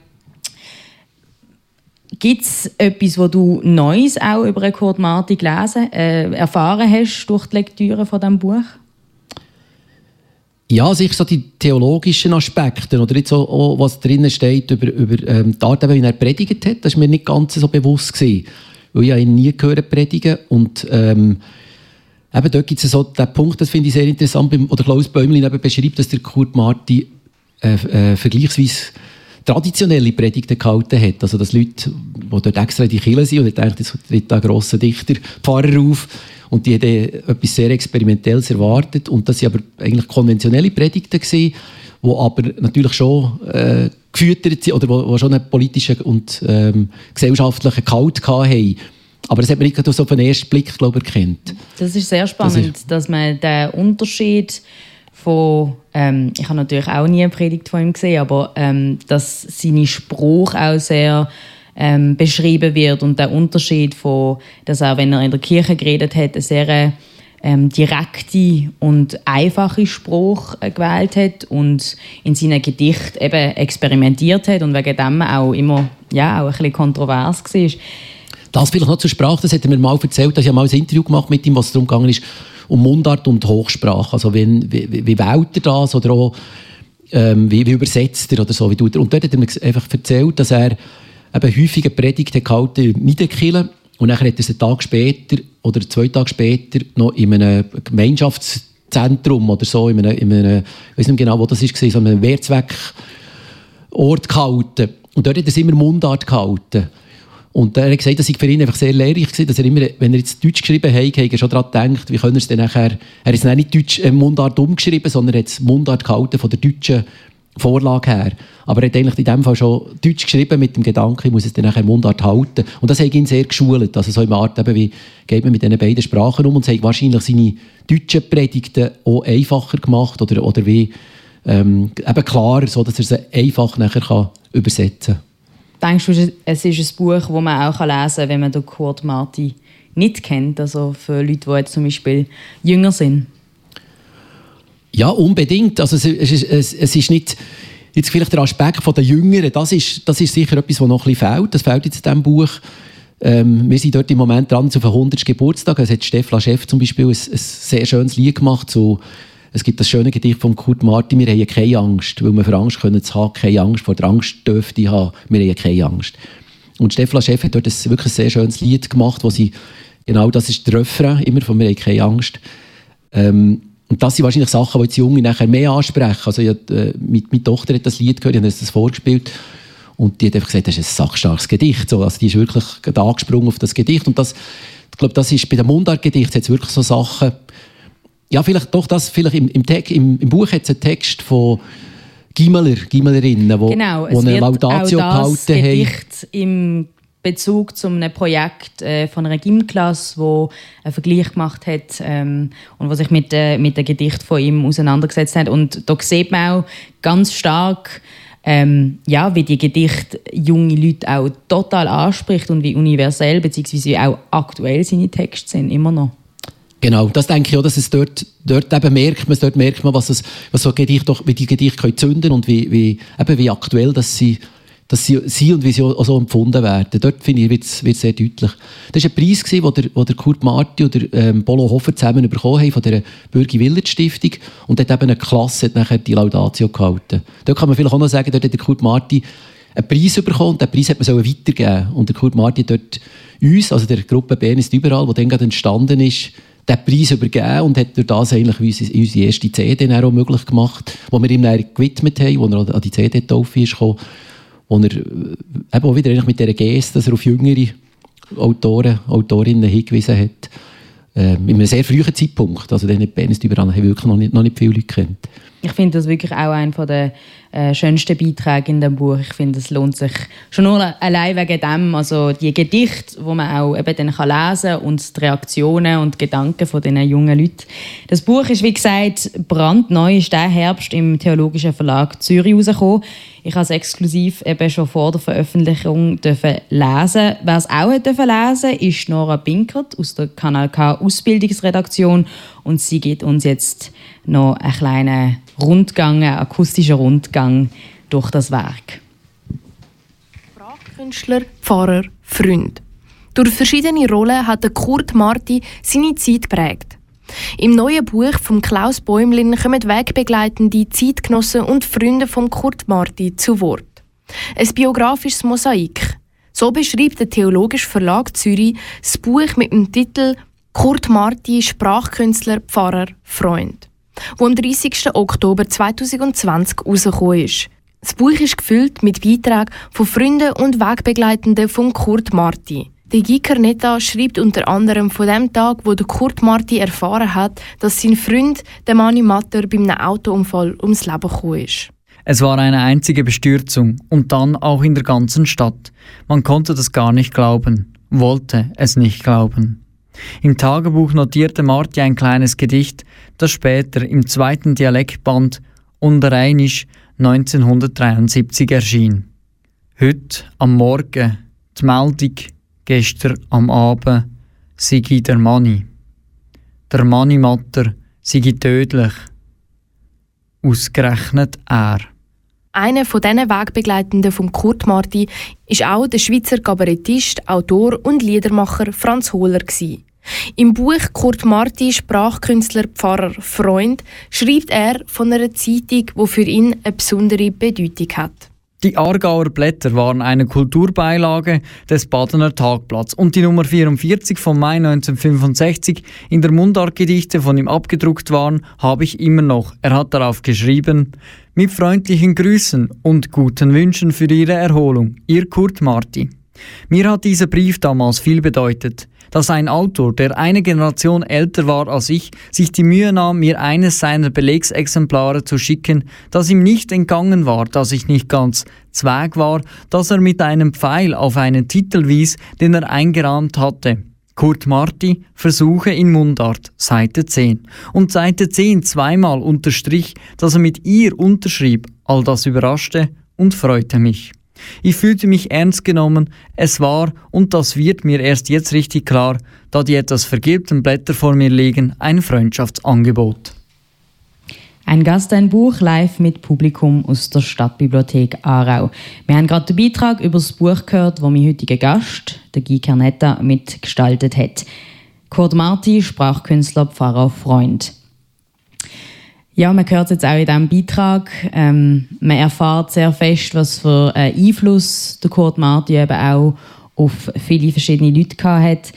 Gibt es etwas, wo du Neues auch über Kurt Marti gelesen, äh, erfahren hast durch die Lektüre von diesem Buch? Ja, sicher so die theologischen Aspekte oder jetzt auch, was drinnen steht über, über ähm, die Art, wie er predigt hat, das war mir nicht ganz so bewusst gewesen, weil ich ihn nie gehört predigen und ähm, eben dort gibt es so den Punkt, das finde ich sehr interessant, oder Klaus Bäumlin eben beschreibt, dass der Kurt Marti äh, äh, vergleichsweise traditionelle Predigten gehalten hat. Also, dass Leute, die dort extra in die Kirche sind und ich denke, jetzt tritt da ein grosser Dichter, Pfarrer auf und die haben etwas sehr Experimentelles erwartet und das waren aber eigentlich konventionelle Predigten gewesen, die aber natürlich schon äh, gefüttert sind oder wo, wo schon einen politischen und ähm, gesellschaftlichen Gehalt hatten. Aber das hat man nicht so auf den ersten Blick glaube ich, erkannt. Das ist sehr spannend, das ist, dass man den Unterschied von, ähm, ich habe natürlich auch nie eine Predigt von ihm gesehen, aber ähm, dass seine Spruch auch sehr ähm, beschrieben wird und der Unterschied von, dass er, wenn er in der Kirche geredet hat, eine sehr ähm, direkte und einfache Spruch äh, gewählt hat und in seinen Gedichten eben experimentiert hat und wegen dem auch immer ja, auch ein bisschen kontrovers war. Das vielleicht noch zur Sprache, das hat er mir mal erzählt, dass ich mal ein Interview gemacht mit ihm, was darum gegangen ist, um Mundart und Hochsprache. Also wie, wie, wie wählt er das oder auch ähm, wie, wie, übersetzt er oder so. Wie tut er. Und dort hat er mir einfach erzählt, dass er eben häufige Predigten gehalten in Niederkirchen und dann hat er es einen Tag später oder zwei Tage später noch in einem Gemeinschaftszentrum oder so, in einem, in einem ich weiß nicht genau, wo das war, so einem Wehrzweckort gehalten. Und dort hat er es immer Mundart gehalten. Und er hat gesagt, das sei für ihn einfach sehr lehrreich gewesen, dass er immer, wenn er jetzt Deutsch geschrieben hat, hat er schon daran gedacht, wie können er es dann nachher, er hat es nicht Deutsch äh, Mundart umgeschrieben, sondern er hat es Mundart gehalten von der deutschen Vorlage her. Aber er hat eigentlich in dem Fall schon Deutsch geschrieben mit dem Gedanken, ich muss es dann nachher Mundart halten. Und das hat ihn sehr geschult. Also so in Art, eben, wie geht man mit diesen beiden Sprachen um und es hat wahrscheinlich seine deutschen Predigten auch einfacher gemacht oder, oder wie ähm, eben klarer, so dass er sie einfach nachher kann übersetzen kann. Denkst du, es ist ein Buch, das man auch lesen kann, wenn man den Kurt Marti nicht kennt? Also für Leute, die jetzt zum Beispiel jünger sind? Ja, unbedingt. Also es, es, es, es ist nicht jetzt vielleicht der Aspekt von der Jüngeren, das ist, das ist sicher etwas, was noch ein bisschen fehlt. Das fehlt jetzt in diesem Buch. Ähm, wir sind dort im Moment dran zu 100. Geburtstag. Es hat Stefan Chef zum Beispiel ein, ein sehr schönes Lied gemacht zu es gibt das schöne Gedicht von Kurt Martin, wir haben keine Angst, weil wir für Angst können zu haben, keine Angst, vor der Angst dürfte ich haben, wir haben keine Angst. Und Stefan Chef hat dort ein wirklich sehr schönes Lied gemacht, wo sie, genau das ist der Refrain, immer von «Wir haben keine Angst». Ähm, und das sind wahrscheinlich Sachen, die jetzt Junge nachher mehr ansprechen. Also ja, äh, meine, meine Tochter hat das Lied gehört, die hat das vorgespielt und die hat einfach gesagt, das ist ein sachstarkes Gedicht. So, also die ist wirklich angesprungen auf das Gedicht und das, ich glaube, das ist bei dem Mundartgedicht jetzt wirklich so Sachen, ja, vielleicht doch das, vielleicht im, im, im, im Buch hat es einen Text von Gimmeler, Gimmelerinnen, wo, genau, wo eine Laudatio gehalten haben. Gedicht im Bezug zu einem Projekt äh, von einer Gymklasse, wo einen Vergleich gemacht hat ähm, und was sich mit, äh, mit dem Gedicht von ihm auseinandergesetzt hat. Und da sieht man auch ganz stark, ähm, ja, wie die Gedichte junge Leute auch total anspricht und wie universell bzw. auch aktuell seine Texte sind, immer noch. Genau, das denke ich auch, dass es dort, dort eben merkt man, dort merkt man, was, es, was so Gedichte, wie die Gedichte können zünden und wie, wie, eben wie aktuell dass sie dass sie, sie und wie sie auch so empfunden werden. Dort finde ich, wird es sehr deutlich. Das war ein Preis, den der, wo der Kurt Marti und der, ähm, Polo Hofer zusammen bekommen haben von der Bürgi Willert Stiftung. Und dort eben eine Klasse hat nachher die Laudatio gehalten. Dort kann man vielleicht auch noch sagen, dort hat der Kurt Marti einen Preis bekommen und den Preis hat man weitergeben Und der Kurt Marti dort uns, also der Gruppe Bern ist überall, die dann gerade entstanden ist, den Preis übergeben und hat durch das eigentlich unsere, unsere erste CD auch möglich gemacht, die wir ihm dann gewidmet haben, wo er an die CD-Taufe ist gekommen wo er äh, eben auch wieder mit dieser Geste, dass er auf jüngere Autoren, Autorinnen hingewiesen hat, äh, in einem sehr frühen Zeitpunkt. Also den Bernst überall haben wirklich noch nicht, noch nicht viele Leute kennt. Ich finde das wirklich auch einer der äh, schönsten Beiträge in dem Buch. Ich finde, es lohnt sich schon nur allein wegen dem, also die Gedichte, wo man auch eben dann kann lesen und die Reaktionen und Gedanken von den jungen Leuten. Das Buch ist wie gesagt brandneu, ist der Herbst im Theologischen Verlag Zürich rausgekommen. Ich habe es exklusiv eben schon vor der Veröffentlichung dürfen lesen. Wer es auch dürfen lesen, ist Nora Binkert aus der Kanal K Ausbildungsredaktion und sie gibt uns jetzt noch einen kleinen Rundgang, einen akustischen Rundgang durch das Werk. Sprachkünstler, Pfarrer, Freund. Durch verschiedene Rollen hat Kurt Marti seine Zeit geprägt. Im neuen Buch von Klaus Bäumlin kommen wegbegleitende Zeitgenossen und Freunde von Kurt Marti zu Wort. Ein biografisches Mosaik. So beschreibt der Theologische Verlag Zürich das Buch mit dem Titel Kurt Marti, Sprachkünstler, Pfarrer, Freund wo am 30. Oktober 2020 rausgekommen ist. Das Buch ist gefüllt mit Beiträgen von Freunden und Wegbegleitenden von Kurt Marti. Die Giker Netta schreibt unter anderem von dem Tag, wo der Kurt Marti erfahren hat, dass sein Freund, der Mani Matter, bei einem Autounfall ums Leben gekommen ist. Es war eine einzige Bestürzung und dann auch in der ganzen Stadt. Man konnte das gar nicht glauben, wollte es nicht glauben. Im Tagebuch notierte Marti ein kleines Gedicht, das später im zweiten Dialektband Unterrheinisch 1973 erschien. Heute am Morgen die Meldung, gestern am Abend sei der Manni. Der Manni-Matter sei tödlich. Ausgerechnet er. Einer von diesen Wegbegleitenden von Kurt Marti ist auch der Schweizer Kabarettist, Autor und Liedermacher Franz Hohler. Im Buch Kurt Marti, Sprachkünstler, Pfarrer, Freund, schreibt er von einer Zeitung, die für ihn eine besondere Bedeutung hat. Die Aargauer Blätter waren eine Kulturbeilage des Badener Tagblatts und die Nummer 44 vom Mai 1965 in der Mundartgedichte von ihm abgedruckt waren, habe ich immer noch. Er hat darauf geschrieben, mit freundlichen Grüßen und guten Wünschen für Ihre Erholung, Ihr Kurt Marti. Mir hat dieser Brief damals viel bedeutet dass ein Autor, der eine Generation älter war als ich, sich die Mühe nahm, mir eines seiner Belegsexemplare zu schicken, das ihm nicht entgangen war, dass ich nicht ganz Zweig war, dass er mit einem Pfeil auf einen Titel wies, den er eingerahmt hatte. Kurt Marti, Versuche in Mundart, Seite 10. Und Seite 10 zweimal unterstrich, dass er mit ihr unterschrieb. All das überraschte und freute mich. Ich fühlte mich ernst genommen. Es war, und das wird mir erst jetzt richtig klar, da die etwas vergilbten Blätter vor mir liegen, ein Freundschaftsangebot. Ein Gast, ein Buch live mit Publikum aus der Stadtbibliothek Aarau. Wir haben gerade den Beitrag über das Buch gehört, wo mein heutiger Gast, der Guy Carnetta, mitgestaltet hat. Kurt Marti, Sprachkünstler, Pfarrer, Freund. Ja, man hört jetzt auch in diesem Beitrag. Ähm, man erfahrt sehr fest, was für einen Einfluss der Kurt Marti eben auch auf viele verschiedene Leute hat.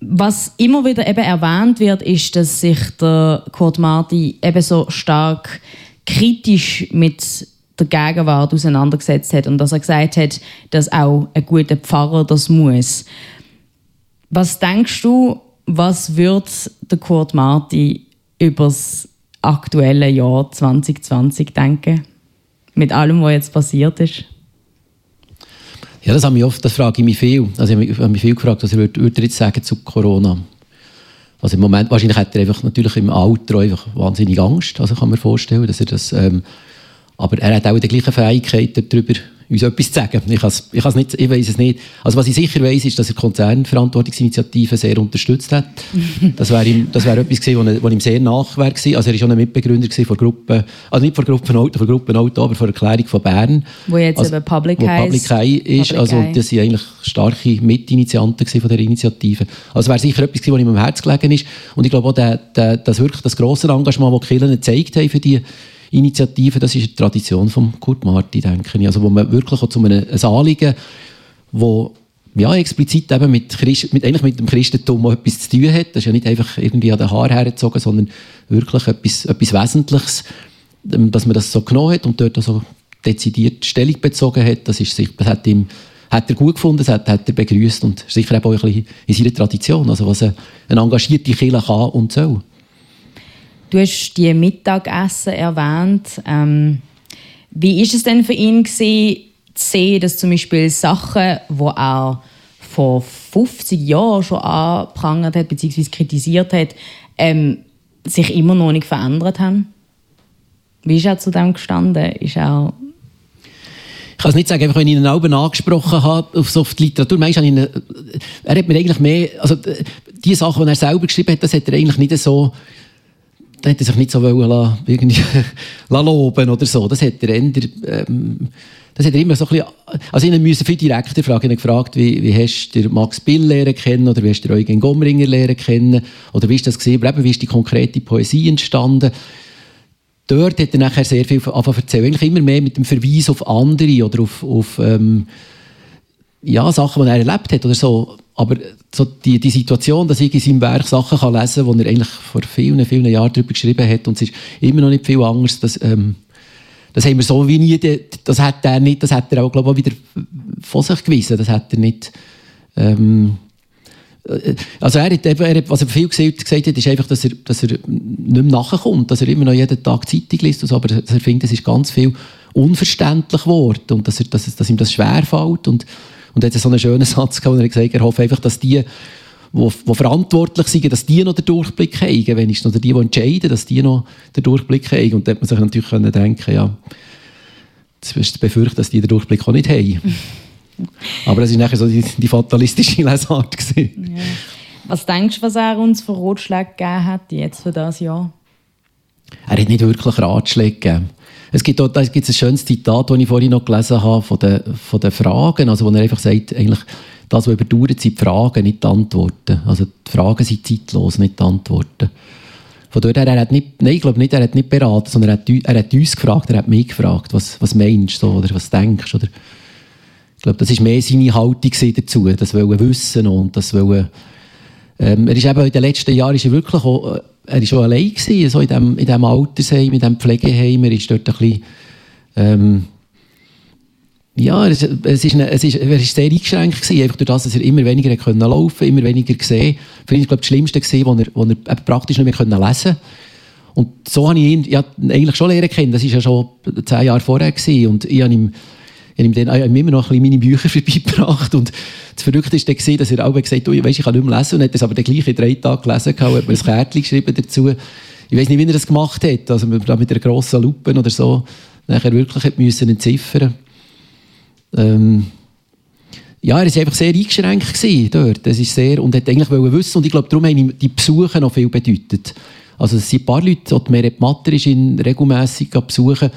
was immer wieder eben erwähnt wird, ist, dass sich der Kurt Marti eben so stark kritisch mit der Gegenwart auseinandergesetzt hat und dass er gesagt hat, dass auch ein guter Pfarrer das muss. Was denkst du, was wird der Kurt Marti über das aktuelle Jahr 2020 denken? Mit allem, was jetzt passiert ist? Ja, das, habe ich oft, das frage ich mich viel. Also ich habe mich viel gefragt, was würde, würde jetzt sagen zu Corona. Also im Moment, wahrscheinlich hat er einfach natürlich im Alter einfach wahnsinnig Angst, also kann man vorstellen, dass er das, ähm, aber er hat auch die gleichen Fähigkeiten darüber uns etwas zu sagen. Ich, ich, nicht, ich weiß es nicht. Also was ich sicher weiß, ist, dass er Konzernverantwortungsinitiative sehr unterstützt hat. [laughs] Das wäre wäre etwas gewesen, was ihm sehr nach wäre gewesen. Also er ist schon ein Mitbegründer von Gruppen, also nicht von Gruppenauto, von Gruppenauto, aber von der Erklärung von Bern. Wo jetzt also, eben Public Eye ist. Public also das sind eigentlich starke Mitinitianten von der Initiative. Also wäre sicher etwas gewesen, was ihm am Herzen gelegen ist. Und ich glaube auch, der, der, das wirklich das grosse Engagement, das Kirchen gezeigt haben für die Initiative, das ist eine Tradition von Kurt Marti, denke ich. Also wo man wirklich auch zu einem ein Anliegen, wo ja, explizit eben mit, Christ, mit, eigentlich mit dem Christentum etwas zu tun hat. Das ist ja nicht einfach irgendwie an den Haar hergezogen, sondern wirklich etwas, etwas Wesentliches, ähm, dass man das so genommen hat und dort also dezidiert Stellung bezogen hat. Das, ist, das hat, ihm, hat er gut gefunden, das hat, hat er begrüßt und sicher auch ein bisschen in seiner Tradition, also was eine, eine engagierte Kirche kann und soll. Du hast die Mittagessen erwähnt. Ähm, wie ist es denn für ihn gewesen, zu sehen, dass zum Beispiel Sachen, die er vor 50 Jahren schon angeprangert hat bzw. kritisiert hat, ähm, sich immer noch nicht verändert haben? Wie ist er zu dem gestanden? Ist er ich kann es nicht sagen, einfach wenn ich ihn Alben angesprochen habe, auf so die Literatur, meinst, ihn, er hat mir eigentlich mehr, also die Sachen, die er selber geschrieben hat, das hat er eigentlich nicht so da hat er sich nicht so wollen, [laughs] irgendwie loben oder so. Das hat er eher, ähm, das hat er immer so ein bisschen, also ich musste viel direkter fragen. Habe gefragt, wie, wie hast du Max Bill lernen kennen oder wie hast du Eugen Gomringer lernen kennen oder wie ist das gesehen, wie ist die konkrete Poesie entstanden? Dort hat er nachher sehr viel angefangen erzählen. Eigentlich immer mehr mit dem Verweis auf andere oder auf, auf ähm, ja, Sachen, die er erlebt hat oder so. Aber so die, die Situation, dass ich in seinem Werk Sachen kann lesen kann, die er eigentlich vor vielen, vielen Jahren darüber geschrieben hat, und es ist immer noch nicht viel anders, dass, ähm, das haben wir so wie nie, das hat er nicht, das hat er auch, glaube ich, wieder von sich gewiesen, das hat er nicht, ähm, äh, also er hat, er hat, was er viel gesagt, hat, ist einfach, dass er, dass er nicht mehr nachkommt, dass er immer noch jeden Tag Zeitung liest, so, aber er findet, es ist ganz viel unverständlich geworden und dass, er, dass, dass ihm das schwerfällt und und er hat so einen schönen Satz gehabt, wo er gesagt hat, er hofft einfach, dass die, die, die verantwortlich sind, dass die noch den Durchblick haben, wenigstens, oder die, die entscheiden, dass die noch den Durchblick haben. Und da hat man sich natürlich können denken, ja, das ist zu befürchten, dass die den Durchblick auch nicht haben. [laughs] Aber es war nachher so die, die fatalistische Lesart. Ja. Was denkst du, was er uns für Ratschläge gegeben hat jetzt für das Jahr? Er hat nicht wirklich Ratschläge gegeben. Es gibt auch, da gibt ein schönes Zitat, das ich vorhin noch gelesen habe, von den, von den Fragen, also wo er einfach sagt, eigentlich, das, was überdauert, sind die Fragen, nicht die Antworten. Also die Fragen sind zeitlos, nicht die Antworten. Von dort her, er hat nicht, nein, ich glaube nicht, er hat nicht beraten, sondern er hat, er hat uns gefragt, er hat mich gefragt, was, was meinst du, oder was denkst oder ich glaube, das war mehr seine Haltung dazu, das wollen wissen und das wollen, ähm, er ist eben in den letzten Jahren ist er wirklich auch, äh, er war schon allein gewesen, so in diesem in dem Altersheim, in diesem Pflegeheim. Er ist dort ein bisschen, ähm, ja, es, es, ist eine, es ist, er ist sehr eingeschränkt gewesen, einfach durch das, dass er immer weniger können laufen, immer weniger gesehen. Für ihn glaube das Schlimmste gesehen, wo er, wo er praktisch nicht mehr lesen. Und so habe ich ihn ja, eigentlich schon lernen können. Das war ja schon zehn Jahre vorher gewesen. und ich habe ihm ich habe ihm dann immer noch ein bisschen meine Bücher [laughs] vorbeigebracht und das Verrückte war dass er auch gesagt hat, weißt, ich kann nicht mehr lesen und hat das aber dann gleich in drei Tagen gelesen und hat mir ein Kärtchen geschrieben dazu. Ich weiß nicht, wie er das gemacht hat, also mit einer grossen Lupe oder so, nachher wirklich hat müssen entziffern ähm, ja, er war einfach sehr eingeschränkt dort. Das ist sehr, und hat eigentlich wissen und ich glaube, darum haben die Besuche noch viel bedeutet. Also es sind ein paar Leute, die Meret Matter ist ihn regelmässig besuchen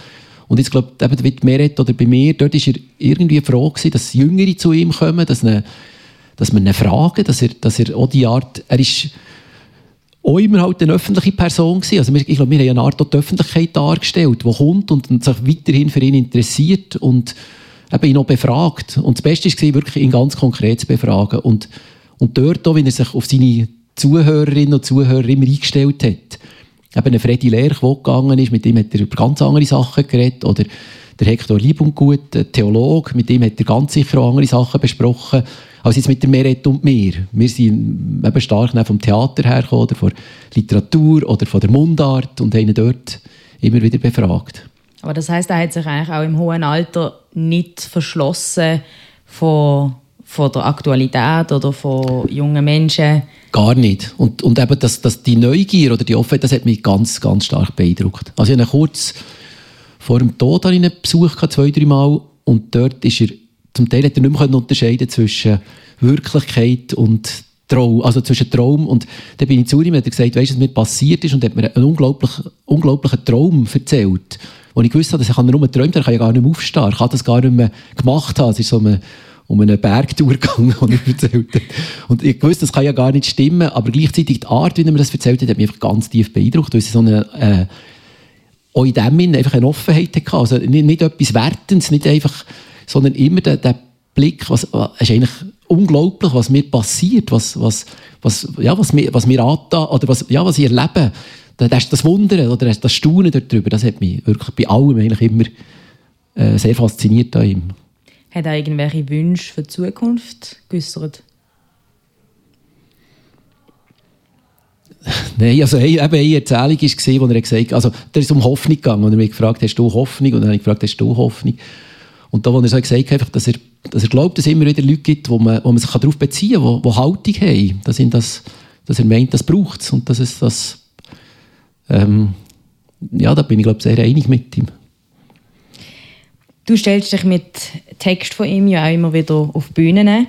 und jetzt glaube ich, wie Meret oder bei mir, dort war er irgendwie froh gewesen, dass Jüngere zu ihm kommen, dass, eine, dass man ihn fragen, dass er, dass er auch die Art, er ist auch immer halt eine öffentliche Person gewesen. Also ich glaube, wir haben eine Art die Öffentlichkeit dargestellt, die kommt und, und sich weiterhin für ihn interessiert und eben ihn auch befragt. Und das Beste war wirklich, ihn ganz konkret zu befragen. Und Und dort auch, wenn er sich auf seine Zuhörerinnen und Zuhörer immer eingestellt hat. Eben ein Freddy Lerch, der gegangen ist, mit dem hat er über ganz andere Sachen geredet. Oder der Hector Liebunggut, ein Theologe, mit dem hat er ganz sicher auch andere Sachen besprochen, als jetzt mit der Meret und mir. Wir sind eben stark vom Theater hergekommen, oder von Literatur oder von der Mundart und haben ihn dort immer wieder befragt. Aber das heißt, er hat sich eigentlich auch im hohen Alter nicht verschlossen von, von der Aktualität oder von jungen Menschen? Gar nicht. Und, und eben das, das, die Neugier oder die Offenheit, das hat mich ganz, ganz stark beeindruckt. Also ich habe kurz vor dem Tod habe ich ihn besucht, zwei, drei Mal. Und dort ist er, zum Teil hat er nicht mehr unterscheiden zwischen Wirklichkeit und Traum, also zwischen Traum und dann bin ich zu ihm und hat gesagt, weißt du, was mir passiert ist und hat mir einen unglaublichen, unglaublichen Traum erzählt. Und ich wusste, dass ich nur geträumt habe, ich kann ja gar nicht mehr aufstehen, ich kann das gar nicht mehr gemacht haben. Es ist so eine, um eine Bergtour [laughs] gegangen, er erzählt hat. Und ich wusste, das kann ja gar nicht stimmen, aber gleichzeitig die Art, wie er mir das erzählt hat, hat mich einfach ganz tief beeindruckt, weil es so eine, äh, auch in dem Sinne einfach eine Offenheit hatte. Also nicht, nicht etwas Wertendes, nicht einfach, sondern immer der, der Blick, was, es ist eigentlich unglaublich, was mir passiert, was, was, was, ja, was mir, was mir antan, oder was, ja, was ich erlebe. Das, das Wundern oder das Staunen darüber, das hat mich wirklich bei allem eigentlich immer äh, sehr fasziniert an ihm. Hat er irgendwelche Wünsche für die Zukunft geäußert? [laughs] Nein, also eben eine Erzählung war, wo er gesagt hat, also da ist um Hoffnung gegangen und er mich gefragt, hast du Hoffnung? Und dann habe ich gefragt, hast du Hoffnung? Und da, wo er so gesagt hat, dass er, dass er glaubt, dass es immer wieder Leute gibt, wo man, wo man sich darauf beziehen kann, die, Haltung haben, dass, das, dass er meint, das braucht es und dass es das, ähm, ja, da bin ich glaube sehr einig mit ihm. Du stellst dich mit Text von ihm ja auch immer wieder auf Bühnen.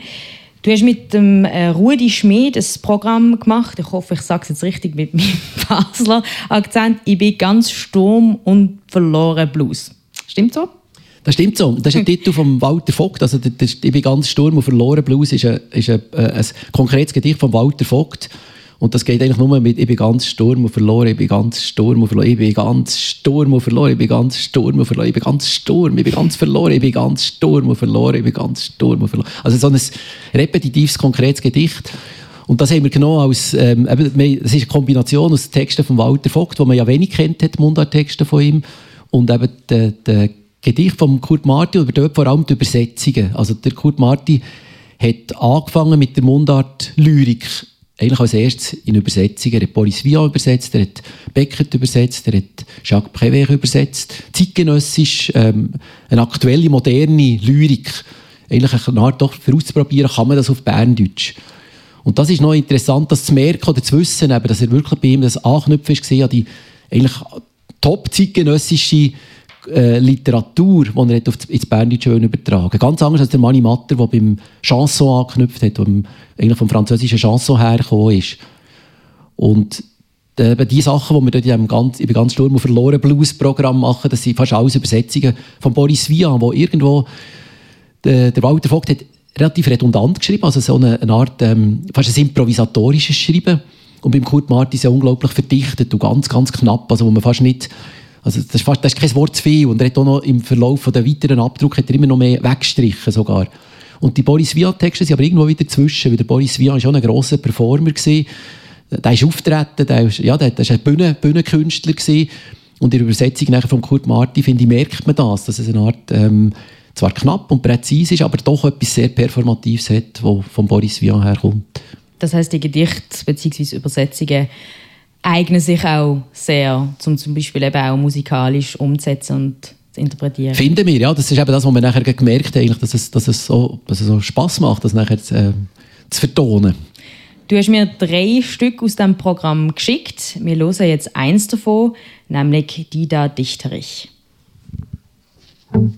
Du hast mit dem äh, Rudi Schmid ein Programm gemacht. Ich hoffe, ich sage es jetzt richtig mit [laughs] meinem Basler Akzent. Ich bin ganz Sturm und verloren Blues. Stimmt so? Das stimmt so. Das ist ein Titel von Walter Vogt. Also, das, ich bin ganz Sturm und verloren Blues ist, ein, ist ein, äh, ein konkretes Gedicht von Walter Vogt. Und das geht eigentlich nur mit «Ich bin ganz Sturm und verloren, ich bin ganz Sturm und verloren, ich bin ganz Sturm und verloren, ich bin ganz Sturm und verloren, ich bin ganz Sturm, ich bin ganz verloren, ich bin ganz Sturm und verloren, ich bin ganz Sturm und verloren». Also so ein repetitives, konkretes Gedicht. Und das haben wir genommen als, ähm, es ist eine Kombination aus Texten von Walter Vogt, die man ja wenig kennt, hat, Mundarttexte von ihm, und eben der, der Gedicht von Kurt Marti, aber dort vor allem die Übersetzungen. Also der Kurt Marti hat angefangen mit der Mundart Lyrik eigentlich als erstes in Übersetzungen. Er hat Boris Vian übersetzt, er hat Beckett übersetzt, er hat Jacques Prévert übersetzt. Zeitgenössisch, ähm, eine aktuelle, moderne Lyrik. Eigentlich eine Art doch für auszuprobieren, kann man das auf Berndeutsch. Und das ist noch interessant, das zu merken oder zu wissen, dass er wirklich bei ihm das Anknüpfen war an die eigentlich top zeitgenössische äh, Literatur, die er auf ins Berndeutsche übertragen Ganz anders als der Mani Matter, der beim Chanson angeknüpft hat, der eigentlich vom französischen Chanson hergekommen ist. Und äh, die Sachen, die wir dort im ganz, im ganz Sturm- und verloren Blues-Programm machen, das sind fast alles Übersetzungen von Boris Vian, wo irgendwo der, der Walter Vogt hat relativ redundant geschrieben, also so eine, eine Art, ähm, fast ein improvisatorisches Schreiben. Und beim Kurt Martin ist unglaublich verdichtet und ganz, ganz knapp, also wo man fast nicht also das ist, fast, das ist kein Wort zu viel. Und er hat auch noch im Verlauf der weiteren Abdruck hat er immer noch mehr weggestrichen sogar. Und die Boris Vian-Texte sind aber irgendwo wieder zwischen, weil der Boris Vian schon ein grosser Performer war. Der ist auftreten, der ist, ja, der, ist ein Bühnen, Bühnenkünstler gewesen. Und in der Übersetzung nachher von Kurt Marti, finde ich, merkt man das, dass es eine Art, ähm, zwar knapp und präzise ist, aber doch etwas sehr Performatives hat, das von Boris Vian herkommt. Das heißt, die Gedichte bzw. Übersetzungen eignen sich auch sehr, um zum Beispiel eben auch musikalisch umzusetzen und zu interpretieren. Finden wir, ja. Das ist eben das, was wir nachher gemerkt haben, dass es, dass es so, dass es so Spass macht, das nachher zu, äh, zu vertonen. Du hast mir drei Stück aus dem Programm geschickt. Wir hören jetzt eins davon, nämlich Dida Dichterich. Musik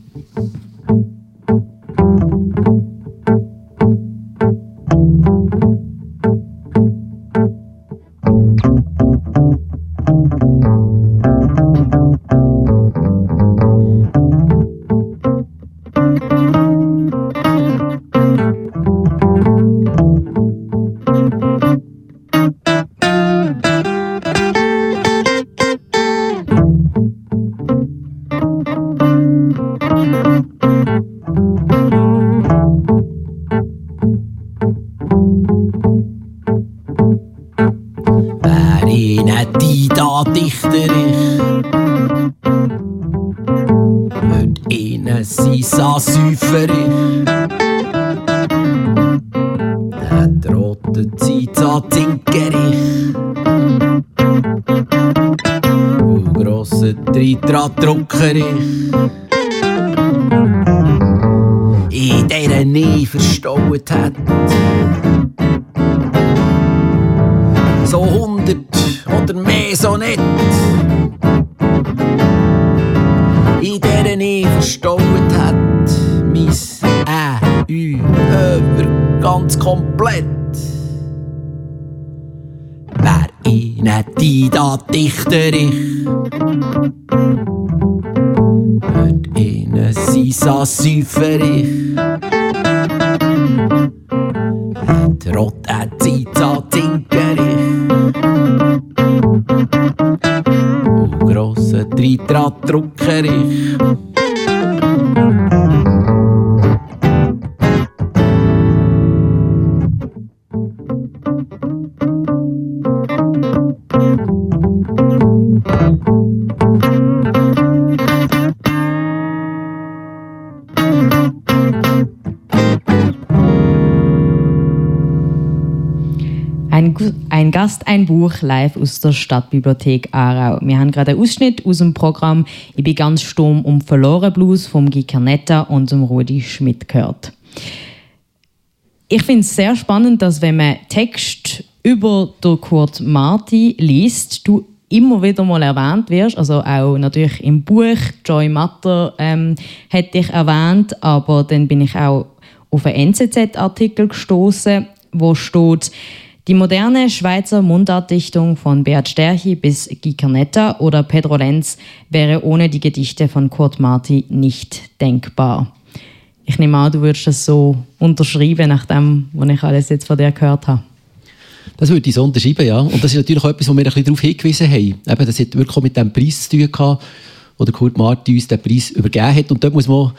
live aus der Stadtbibliothek Aarau. Wir haben gerade einen Ausschnitt aus dem Programm Ich bin ganz stumm um verloren Blues vom Guy Carnetta und dem Rudi Schmidt gehört. Ich finde es sehr spannend, dass wenn man Text über den Kurt Marti liest, du immer wieder mal erwähnt wirst, also auch natürlich im Buch, Joy Matter ähm, hat dich erwähnt, aber dann bin ich auch auf einen NZZ-Artikel gestoßen, wo steht, die moderne Schweizer Mundartdichtung von Beat Sterchi bis Guy Carnetta oder Pedro Lenz wäre ohne die Gedichte von Kurt Marti nicht denkbar. Ich nehme an, du würdest das so unterschreiben, nach dem, was ich alles jetzt von dir gehört habe. Das würde ich so unterschreiben, ja. Und das ist natürlich auch etwas, wo wir ein bisschen darauf hingewiesen haben. Eben, das hat wirklich mit dem Preis zu tun gehabt, wo der Kurt Marti uns den Preis übergeben hat. Und dort muss man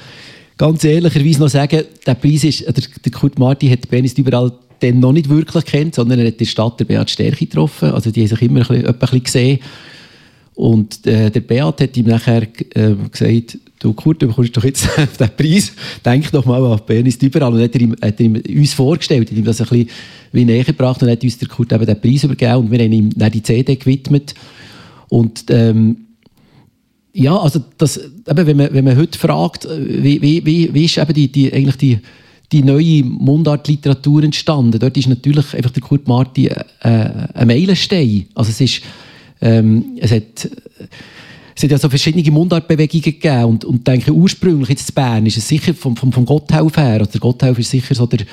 ganz ehrlicherweise noch sagen, der Preis ist, der, Kurt Marti hat Bernis überall dann noch nicht wirklich kennt, sondern er hat der Stadt der Beat Stärke getroffen. Also die haben sich immer ein bisschen, ein bisschen gesehen. Und äh, der Beat hat ihm nachher äh, gesagt, du Kurt, du bekommst doch jetzt [laughs] den Preis, denk doch mal an Bernis überall. Und hat er, ihm, hat er ihm uns vorgestellt, hat ihm das ein bisschen wie näher gebracht und hat uns der Kurt eben den Preis übergeben und wir haben ihm dann die CD gewidmet. Und ähm, ja, also das, eben, wenn, man, wenn man heute fragt, äh, wie, wie, wie, wie ist eben die, die, eigentlich die, die neue Mundartliteratur entstanden, dort ist natürlich einfach der Kurt Marti äh, ein Meilenstein. Also es ist, ähm, es hat, es hat ja so verschiedene Mundartbewegungen gegeben und, und denke ursprünglich jetzt in Bern ist es sicher vom, vom, vom Gotthelf her, also der Gotthelf ist sicher so der,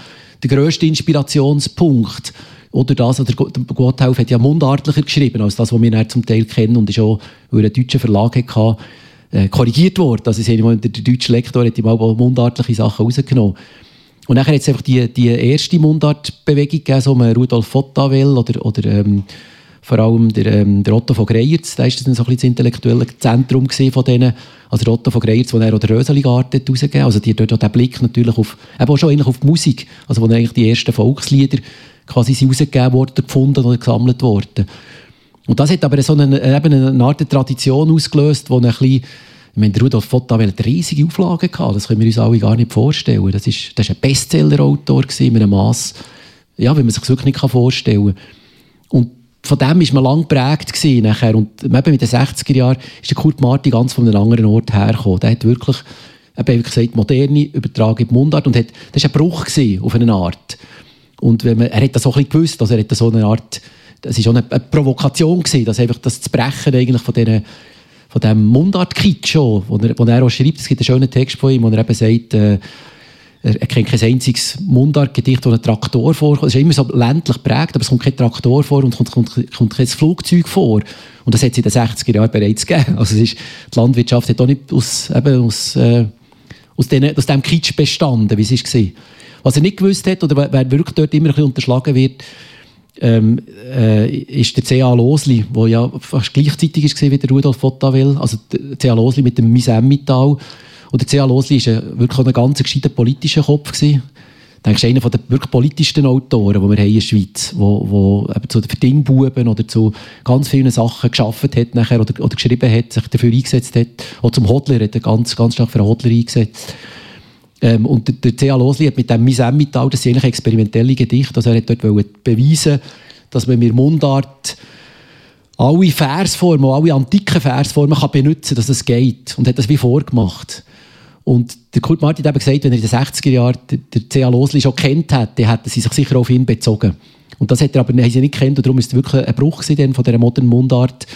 der grösste Inspirationspunkt. Oder das, oder der Gotthelf hat ja mundartlicher geschrieben als das, was wir dann zum Teil kennen und ist auch, weil er einen deutschen Verlag hatte, äh, korrigiert worden. Also der deutsche Lektor hat ihm auch mundartliche Sachen rausgenommen. Und nachher hat es einfach die, die erste Mundartbewegung gegeben, so um Rudolf Fottavel oder, oder ähm, vor allem der, ähm, der Otto von Greyerz, der ist dann so ein bisschen das intellektuelle Zentrum von denen. Also der Otto von Greyerz, wo er auch den Röseli-Garten rausgegeben Also die dort auch den Blick natürlich auf, eben auch schon eigentlich auf die Musik, also wo dann eigentlich die ersten Volkslieder quasi rausgegeben worden, gefunden oder gesammelt worden. Und das hat aber so eine, eben eine Art Tradition ausgelöst, wo ein bisschen, ich meine, Rudolf Fottavel hat riesige Auflagen gehabt, das können wir uns alle gar nicht vorstellen. Das ist, das ein Bestseller-Autor mit einem Mass, ja, wie man sich das wirklich nicht vorstellen kann. Und von dem war man lange geprägt gewesen, nachher. Und eben mit den 60er Jahren ist der Kurt Marti ganz von einem anderen Ort hergekommen. Der hat wirklich, eben wie gesagt, moderne Übertragung in Mundart und hat, das war ein Bruch auf eine Art. Und wenn man, er hat das auch ein bisschen gewusst, also er hat so eine Art, das war auch eine, eine Provokation gewesen, dass einfach das zu brechen eigentlich von diesen von dem Mundart-Kitsch, wo er, wo er auch schreibt, es gibt einen schönen Text von ihm, wo er eben sagt, äh, er kennt kein einziges Mundart-Gedicht, wo ein Traktor vorkommt. Es ist immer so ländlich geprägt, aber es kommt kein Traktor vor und kommt, kommt, kommt kein Flugzeug vor. Und das hat es in den 60er Jahren bereits gegeben. Also es ist, die Landwirtschaft hat auch nicht aus, eben aus, äh, aus, den, aus dem Kitsch bestanden, wie es war. Was er nicht gewusst hat, oder wer wirklich dort immer ein bisschen unterschlagen wird, ähm, äh, ist der C.A. Losli, der ja fast gleichzeitig war wie der Rudolf Ottawil, also der C.A. Losli mit dem Misemmital. Und der C.A. Losli war wirklich ein ganz gescheiter politischer Kopf. Gewesen. Denke, ist einer der wirklich politischsten Autoren, die wir haben in der Schweiz, wo, wo eben zu den Verdingbuben oder zu ganz vielen Sachen geschaffen hat nachher oder, oder geschrieben hat, sich dafür eingesetzt hat. Auch zum Hodler hat er ganz, ganz stark für einen Hodler eingesetzt. Ähm, und der, C.A. Losli hat mit dem «Mis Emmental», das sind eigentlich experimentelle Gedichte, also er hat dort beweisen dass man mit Mundart alle Versformen, alle antiken Versformen kann benutzen kann, dass es geht. Und hat das wie vorgemacht. Und der Kurt Martin hat eben gesagt, wenn er in den 60er Jahren der C.A. Losli schon kennt hätte, hätten sie sich sicher auf ihn bezogen. Und das hat er aber nicht kennt und darum ist es wirklich ein Bruch von dieser modernen Mundart.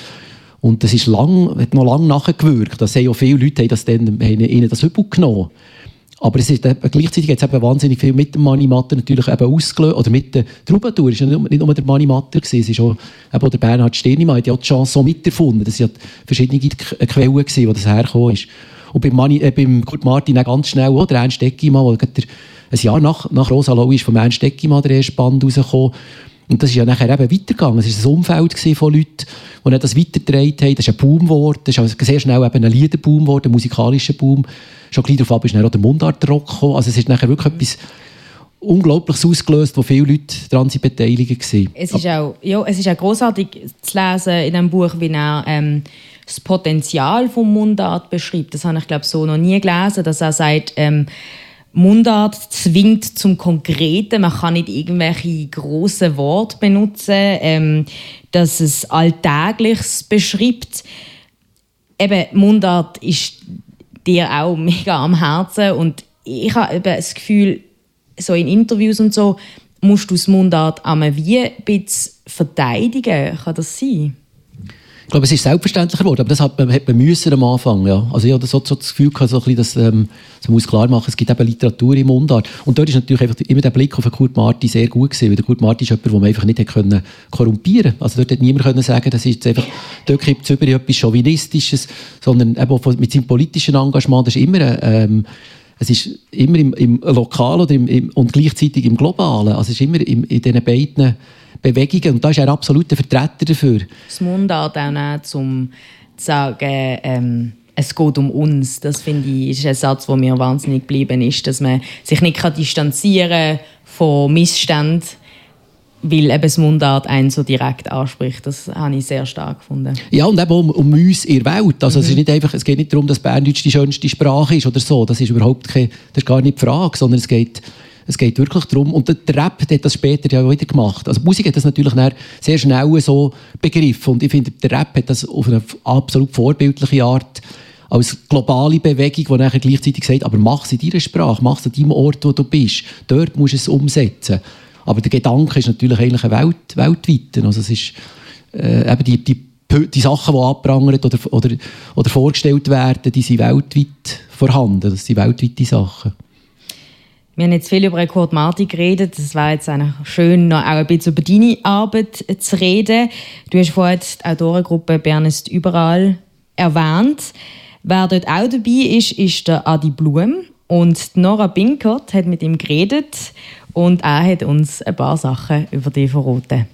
Und das ist lang, hat noch lange nachgewirkt. Das haben auch viele Leute haben das dann, haben ihnen das übel genommen. Aber es ist, äh, gleichzeitig hat es eben wahnsinnig viel mit dem Manimatter natürlich eben ausgelöst. Oder mit der Troubadour. Es war nicht nur der Manimatter, es ist auch, eben der Bernhard Stirnimann hat ja die Chanson miterfunden. Das waren ja verschiedene Quellen, gewesen, wo das hergekommen ist. Und beim, Mani, äh, beim Kurt Martin auch ganz schnell auch, der Ernst Deckimann, der ein Jahr nach, nach Rosa Lowe ist vom Ernst Deckimann der erste Band rausgekommen. Und das ist ja nachher eben weitergegangen. Es war ein Umfeld von Leuten, die das weitergetragen haben. Das ist ein Boom geworden. Das ist sehr schnell eben ein Liederboom geworden, ein musikalischer Boom. Schon gleich darauf ab ist dann auch der Mundartrock gekommen. Also es ist nachher wirklich etwas Unglaubliches ausgelöst, wo viele Leute daran sind beteiligt waren. Es ist auch, ja, es ist auch großartig zu lesen in diesem Buch, wie er ähm, das Potenzial vom Mundart beschreibt. Das habe ich glaube so noch nie gelesen, dass er sagt, ähm, Mundart zwingt zum Konkreten. Man kann nicht irgendwelche großen Worte benutzen, ähm, dass es Alltägliches beschreibt. Eben, Mundart ist dir auch mega am Herzen und ich habe eben das Gefühl, so in Interviews und so, musst du das Mundart einmal wie ein bisschen verteidigen. Kann das sein? Ich glaube, es ist selbstverständlicher geworden, aber das hat man, hat man müssen am Anfang. Ja. Also ich hatte so, so das Gefühl, gehabt, so ein bisschen, dass ähm, man muss klar machen, es gibt eben Literatur im Mundart. Und dort ist natürlich einfach immer der Blick auf Kurt Marti sehr gut gewesen, weil der Kurt Marti ist jemand, den man einfach nicht können korrumpieren konnte. Also dort hat niemand können sagen, das ist einfach, dort gibt es über etwas Chauvinistisches, sondern eben mit seinem politischen Engagement, das ist immer ähm, es ist immer im, im Lokalen oder im, im, und gleichzeitig im Globalen. Also es ist immer im, in diesen beiden Bewegungen. Und da ist er absolut ein Vertreter dafür. Das Mundart auch nicht, um zu sagen, ähm, es geht um uns. Das finde ich ist ein Satz, der mir wahnsinnig geblieben ist, dass man sich nicht distanzieren kann von Missständen, weil eben das Mundart einen so direkt anspricht. Das habe ich sehr stark gefunden. Ja, und eben um, um uns in der Welt. Also mhm. es, ist nicht einfach, es geht nicht darum, dass Berndeutsch die schönste Sprache ist oder so. Das ist überhaupt keine, das ist gar nicht die Frage, sondern es geht es geht wirklich darum, und der Rap hat das später ja wieder gemacht. Also Musik hat das natürlich sehr schnell so begriffen. Und ich finde, der Rap hat das auf eine absolut vorbildliche Art als globale Bewegung, die nachher gleichzeitig sagt, aber mach es in deiner Sprache, mach es an deinem Ort, wo du bist. Dort musst du es umsetzen. Aber der Gedanke ist natürlich eigentlich ein Welt, weltweiter. Also es ist äh, eben die, die, die Sachen, die abprangert oder, oder, oder vorgestellt werden, die sind weltweit vorhanden. Das sind weltweite Sachen. Wir haben jetzt viel über Kurt Marti geredet. Es war jetzt schön, noch auch ein bisschen über deine Arbeit zu reden. Du hast vorhin die Autorengruppe Bern ist überall erwähnt. Wer dort auch dabei ist, ist der Adi Blum. Und Nora Binkert hat mit ihm geredet und er hat uns ein paar Sachen über die verraten.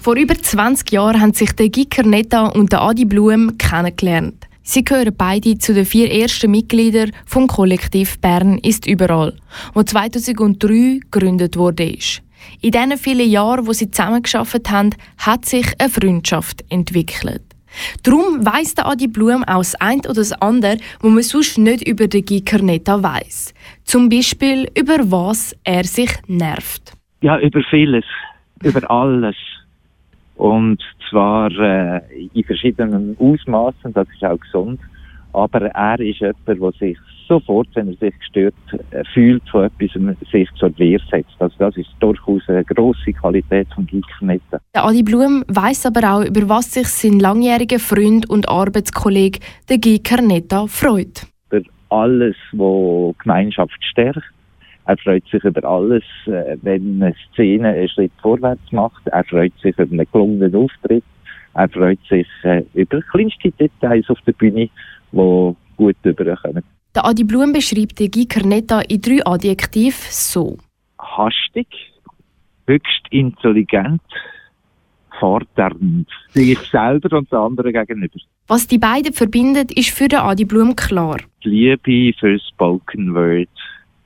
Vor über 20 Jahren haben sich der Giker Netta und der Adi Blum kennengelernt. Sie gehören beide zu den vier ersten Mitgliedern vom Kollektiv Bern ist überall, wo 2003 gegründet wurde. In diesen vielen Jahren, wo sie zusammengearbeitet haben, hat sich eine Freundschaft entwickelt. Darum weiss der Adi Blum auch das eine oder das andere, wo man sonst nicht über den Gikerneta weiss. Zum Beispiel über was er sich nervt. Ja, über vieles. Über alles. Und zwar äh, in verschiedenen Ausmaßen, das ist auch gesund. Aber er ist jemand, der sich sofort, wenn er sich gestört äh, fühlt von etwas, sich zur Wehr setzt. Also das ist durchaus eine grosse Qualität von. Der Adi Blum weiss aber auch, über was sich sein langjähriger Freund und Arbeitskollege, der Netta, freut. Über alles, was Gemeinschaft stärkt er freut sich über alles, äh, wenn eine Szene einen Schritt vorwärts macht. Er freut sich über einen gelungenen Auftritt. Er freut sich äh, über kleinste Details auf der Bühne, die gut überkommen. Der Adi Blum beschreibt die Guy Carnetta in drei Adjektiven so. Hastig, höchst intelligent, fordernd. Sich selber und den anderen gegenüber. Was die beiden verbindet, ist für den Adi Blum klar. Die Liebe für Spoken Word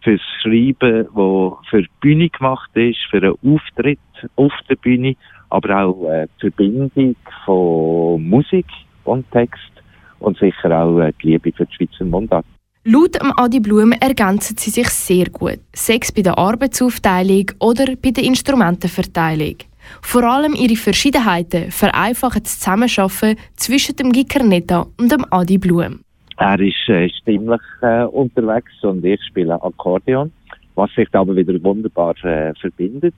fürs Schreiben, wo für die Bühne gemacht ist, für einen Auftritt auf der Bühne, aber auch äh, die Verbindung von Musik und Text und sicher auch äh, die Liebe für die Schweizer Mundart. Laut Adi Blum ergänzen sie sich sehr gut, sechs bei der Arbeitsaufteilung oder bei der Instrumentenverteilung. Vor allem ihre Verschiedenheiten vereinfachen das Zusammenarbeiten zwischen dem Gickernetta und dem Adi Blum. Er ist äh, stimmlich äh, unterwegs und ich spiele Akkordeon, was sich aber wieder wunderbar äh, verbindet.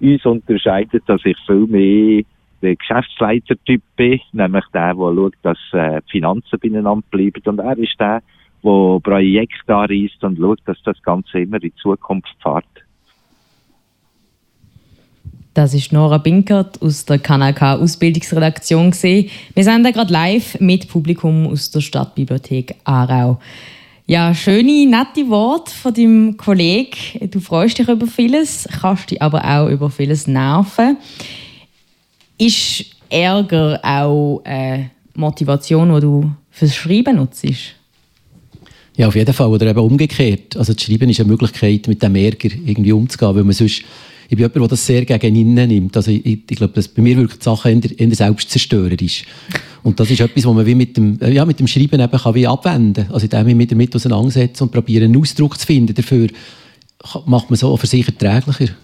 Uns unterscheidet, dass ich viel mehr der Geschäftsleitertyp bin, nämlich der, der schaut, dass äh, die Finanzen beieinander bleiben. Und er ist der, der Projekte anreist und schaut, dass das Ganze immer in Zukunft fährt. Das ist Nora Binkert aus der KNK Ausbildungsredaktion. Wir sind gerade live mit Publikum aus der Stadtbibliothek Aarau. Ja, schöne, nette Worte von deinem Kollegen. Du freust dich über vieles, kannst dich aber auch über vieles nerven. Ist Ärger auch eine Motivation, die du fürs Schreiben nutzt? Ja, auf jeden Fall. Oder eben umgekehrt. Also das Schreiben ist eine Möglichkeit, mit dem Ärger irgendwie umzugehen, weil man sonst ich bin jemand, der das sehr gegen innen nimmt. Also ich, ich glaube, dass bei mir wirkt die Sache eher, eher selbstzerstörerisch. Und das ist etwas, was man wie mit dem, ja, mit dem Schreiben eben kann wie abwenden kann. Also indem ich mich damit auseinandersetze und probiere, einen Ausdruck zu finden dafür, macht man so für sich erträglicher.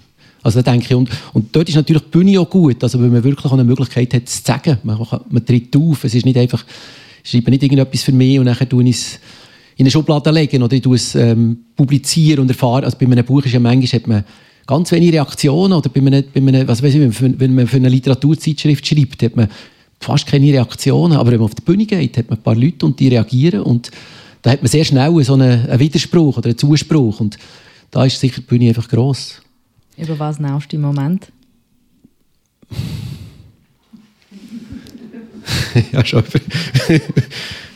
Also da denke ich, und, und dort ist natürlich die Bühne auch gut, also weil man wirklich eine Möglichkeit hat, zu sagen. Man, man tritt auf, es ist nicht einfach, ich schreibe nicht irgendetwas für mich und dann tue ich es in eine Schublade legen oder ich tue es ähm, publizieren und erfahren. Also bei einem Buch ist ja manchmal, hat man ganz wenige Reaktionen. Oder bei einem, bei einem, was weiß ich, wenn man für eine Literaturzeitschrift schreibt, hat man fast keine Reaktionen. Aber wenn man auf die Bühne geht, hat man ein paar Leute und die reagieren. Und da hat man sehr schnell so einen, einen Widerspruch oder einen Zuspruch. Und da ist sicher die Bühne einfach gross. Über was nervst du im Moment? [laughs] ja, schon über,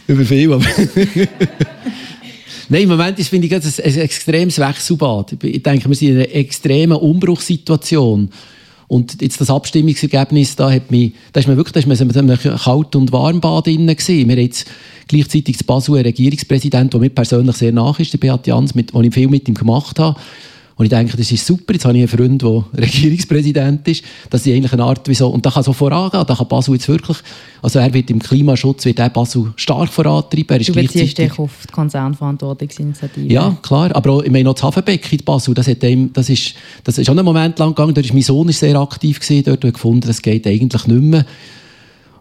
[laughs] über viel, aber [laughs] Nein, im Moment ist, finde ich, ein, ein extremes Wechselbad. Ich denke, wir sind in einer extremen Umbruchssituation. Und jetzt das Abstimmungsergebnis, da, hat mich, da ist man wirklich da ist man in einem Kalt- und Warmbad drin gewesen. Wir haben jetzt gleichzeitig zu Basel einen Regierungspräsident, der mir persönlich sehr nach ist, der Beat Jans, mit, wo ich viel mit ihm gemacht habe. Und ich denke, das ist super. Jetzt habe ich einen Freund, der [laughs] Regierungspräsident ist. Das ist eigentlich eine Art, wieso. Und da kann so vorangehen. Da kann Basel jetzt wirklich, also er wird im Klimaschutz, wird er Basel stark vorantreiben. Er ist du beziehst dich auf die Konzernverantwortungsinitiative. Ja, klar. Aber auch, ich meine, auch das Hafenbeck in Basel, das, hat ihm, das, ist, das ist schon einen Moment lang gegangen. Dort ist mein Sohn ist sehr aktiv gewesen. Dort hat gefunden, das geht eigentlich nicht mehr.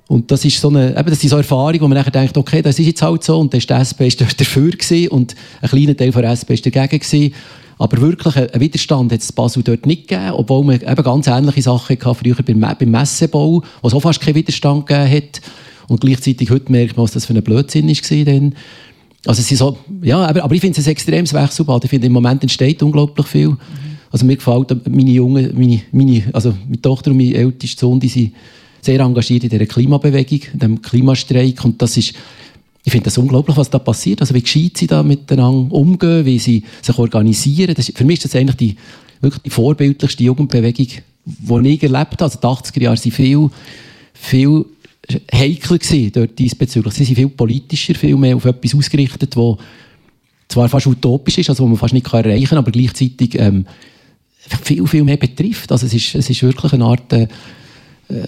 Und das ist so eine, eben, das ist so eine Erfahrung, wo man nachher denkt, okay, das ist jetzt halt so. Und dann ist die SP ist dort dafür gewesen und ein kleiner Teil der SP ist dagegen gewesen. Aber wirklich einen Widerstand hat es Basel dort nicht gegeben, obwohl man eben ganz ähnliche Sachen hatte früher beim, beim Messebau, wo es auch fast keinen Widerstand gegeben hat. Und gleichzeitig heute merkt man, was das für ein Blödsinn war. Dann. Also es ist so, ja, aber, ich finde es ein extremes Wechselbad. Ich finde, im Moment entsteht unglaublich viel. Mhm. Also mir gefällt, meine Jungen, meine, meine, also meine Tochter und mein ältester Sohn, die sind sehr engagiert in dieser Klimabewegung, in dem Klimastreik. Und das ist, ich finde das unglaublich, was da passiert. Also wie gescheit sie da miteinander umgehen, wie sie sich organisieren. Das, für mich ist das eigentlich die, wirklich die vorbildlichste Jugendbewegung, die ich erlebt habe. Also die 80er Jahre waren viel, viel heikler dort diesbezüglich. Sie sind viel politischer, viel mehr auf etwas ausgerichtet, wo zwar fast utopisch ist, also wo man fast nicht erreichen kann, aber gleichzeitig ähm, viel, viel mehr betrifft. Also es ist, es ist wirklich eine Art... Äh, äh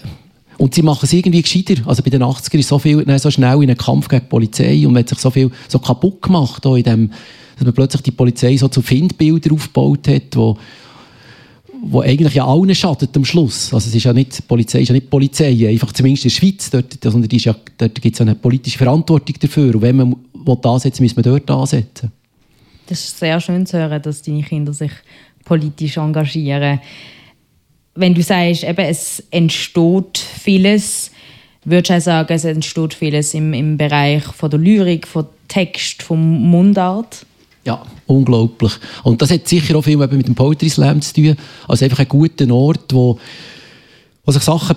und sie machen es irgendwie gescheiter. Also bei den 80ern ist so viel, nein, so schnell in einen Kampf gegen die Polizei und man hat sich so viel so kaputt gemacht, in dem, dass man plötzlich die Polizei so zu Findbildern aufgebaut hat, wo, wo eigentlich ja allen schadet am Schluss. Also es ist ja nicht, die Polizei ist ja nicht Polizei, einfach zumindest in der Schweiz, dort, sondern ja, dort gibt es eine politische Verantwortung dafür. Und wenn man ansetzen will, muss man dort ansetzen. Das ist sehr schön zu hören, dass deine Kinder sich politisch engagieren wenn du sagst, eben, es entsteht vieles, würdest du auch sagen, es entsteht vieles im, im Bereich von der Lyrik, von Text, vom Mundart? Ja, unglaublich. Und das hat sicher auch viel mit dem Poetry Slam zu tun. Also einfach ein guter Ort, wo, wo sich Sachen,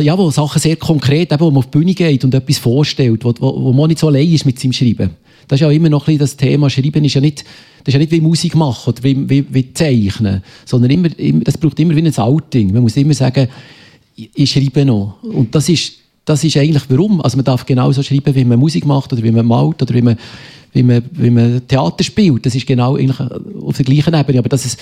ja, wo Sachen sehr konkret, eben, wo man auf die Bühne geht und etwas vorstellt, wo, wo, wo man nicht so allein ist mit seinem Schreiben. Das ist ja immer noch ein bisschen das Thema. Schreiben ist ja nicht das ist ja nicht wie Musik machen oder wie, wie, wie Zeichnen, sondern immer, immer, das braucht immer wie ein Outing. Man muss immer sagen, ich, schreibe noch. Und das ist, das ist eigentlich warum. Also man darf genauso schreiben, wie man Musik macht oder wie man malt oder wie man, wie man, wie man Theater spielt. Das ist genau eigentlich auf der gleichen Ebene. Aber das ist,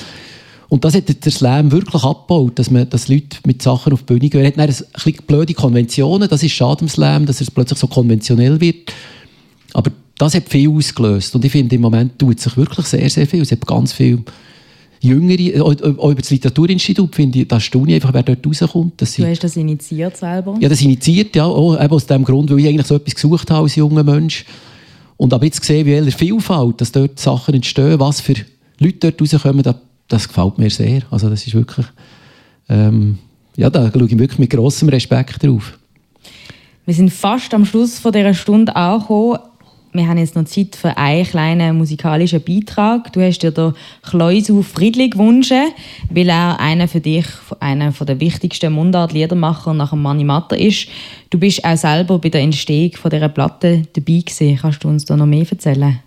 und das hat der Slam wirklich abgebaut, dass, man, dass Leute mit Sachen auf die Bühne gehen. Er hat ein bisschen blöde Konventionen, das ist schade im Slam, dass es plötzlich so konventionell wird. Aber das hat viel ausgelöst. Und ich finde, im Moment tut sich wirklich sehr, sehr viel. Es hat ganz viel Jüngere, auch, auch über das Literaturinstitut, finde ich, da staune ich einfach, wer dort rauskommt. Dass du hast das initiiert selber? Ja, das initiiert, ja, auch eben aus dem Grund, weil ich eigentlich so etwas gesucht habe als junger Mensch. Und aber jetzt gesehen, wie welcher Vielfalt, dass dort Sachen entstehen, was für Leute dort rauskommen, das, das gefällt mir sehr. Also das ist wirklich, ähm, ja, da schaue ich wirklich mit grossem Respekt drauf. Wir sind fast am Schluss von dieser Stunde angekommen. Wir haben jetzt noch Zeit für einen kleinen musikalischen Beitrag. Du hast dir den Kleusu Friedli gewünscht, weil er einer für dich einer der wichtigsten Mundart-Liedermacher nach dem Manni Matter ist. Du bist auch selber bei der Entstehung von dieser Platte dabei gewesen. Kannst du uns da noch mehr erzählen?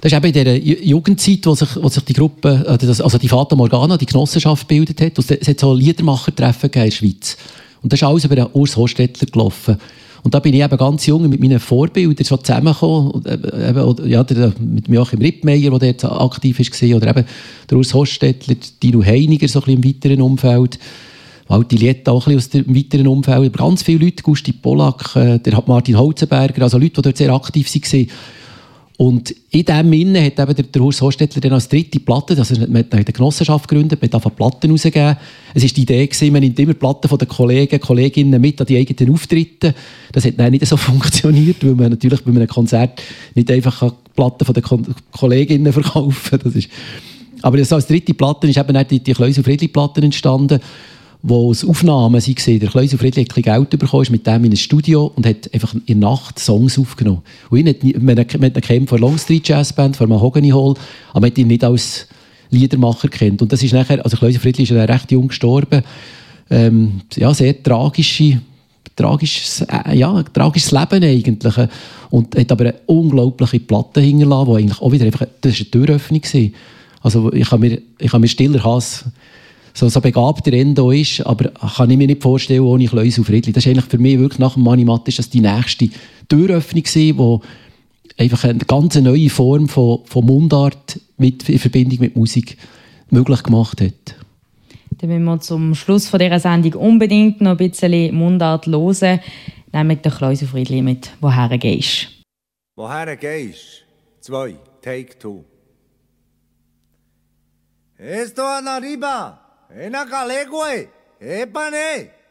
Das ist eben in dieser Jugendzeit, wo sich, wo sich die Gruppe, also die Fata Morgana, die Genossenschaft gebildet hat. Es hat so Liedermacher-Treffen in der Schweiz. Und das ist alles über den Urs Hostetler gelaufen. Und da bin ich eben ganz jung mit meinen Vorbildern so zusammengekommen. Eben, oder, ja, der, mit Joachim Rippmeier, der dort aktiv war, oder eben der Urs Hostetler, Dino Heiniger, so ein bisschen im weiteren Umfeld. Walti Lietta auch ein bisschen aus dem weiteren Umfeld. Aber ganz viele Leute, Gusti Polak, äh, der Martin Holzenberger, also Leute, die dort sehr aktiv waren. Und in diesem Sinne hat eben der, der Urs Hostetler dann als dritte Platte, also man hat eine Genossenschaft gegründet, man hat Platten rausgegeben. Es war die Idee, gewesen, man nimmt immer Platten von den Kollegen, Kolleginnen mit an die eigenen Auftritte. Das hat dann nicht so [laughs] funktioniert, weil man natürlich bei einem Konzert nicht einfach Platten von den Ko Kolleginnen verkaufen kann. Aber so als dritte Platte ist eben die, die Kleus- und Friedli-Platten entstanden wo es Aufnahmen waren. Der Kleus Friedli hat Geld bekommen, ist mit dem in ein Studio und hat einfach in der Nacht Songs aufgenommen. Und ihn hat, man, man kennt von Long Street Jazz Band, von Mahogany Hall, aber man hat ihn nicht als Liedermacher kennt. Und das ist nachher, also Kleus Friedli ist ja recht jung gestorben. Ähm, ja, sehr tragische tragisches, äh, ja, tragisches Leben eigentlich. Und hat aber eine unglaubliche Platte hinterlassen, die eigentlich auch wieder einfach, das war eine Türöffnung. Gewesen. Also ich kann mir, ich kann mir stiller Hass so, so begabt der Endo ist, aber kann ich mir nicht vorstellen, ohne Kleus auf Friedli. Das ist eigentlich für mich wirklich nach dem Manimat ist das die nächste Türöffnung gewesen, wo einfach eine ganz neue Form von, von Mundart mit, in Verbindung mit Musik möglich gemacht hat. Dann müssen wir zum Schluss von dieser Sendung unbedingt noch ein bisschen Mundart hören, nämlich der Kleus auf Friedli mit «Woher gehst?» Woher gehst? Zwei, take two. Esto arriba. එන කලේකුවයි ඒපනේ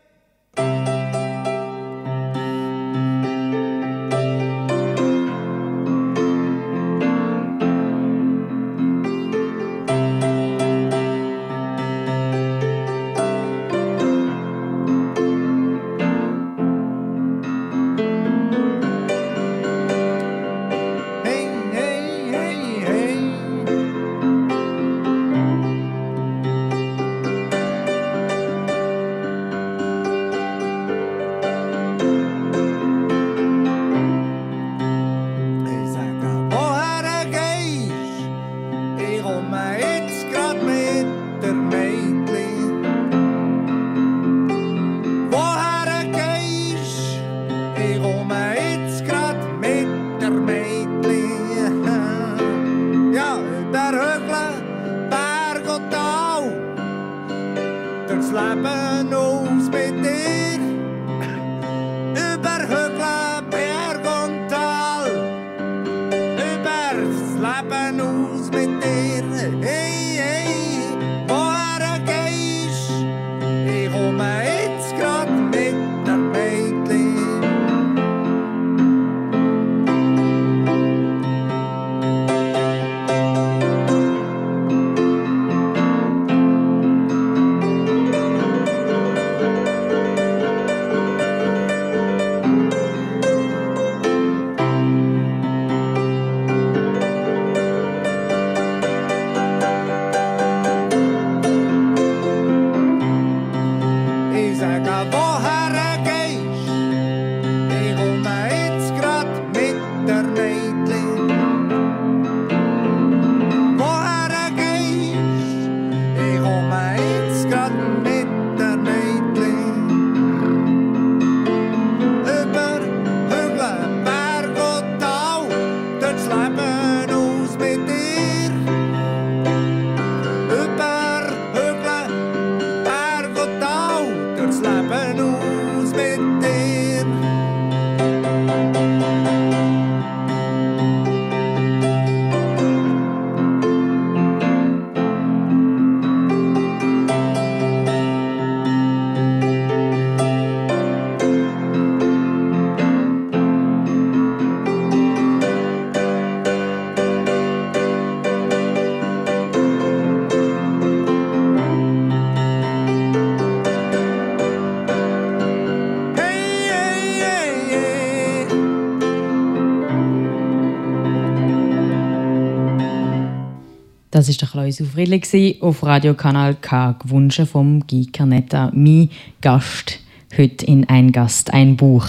ist der Klaus Friedli auf Radiokanal K, gewünscht vom Guy Carnetta, mein Gast heute in «Ein Gast, ein Buch».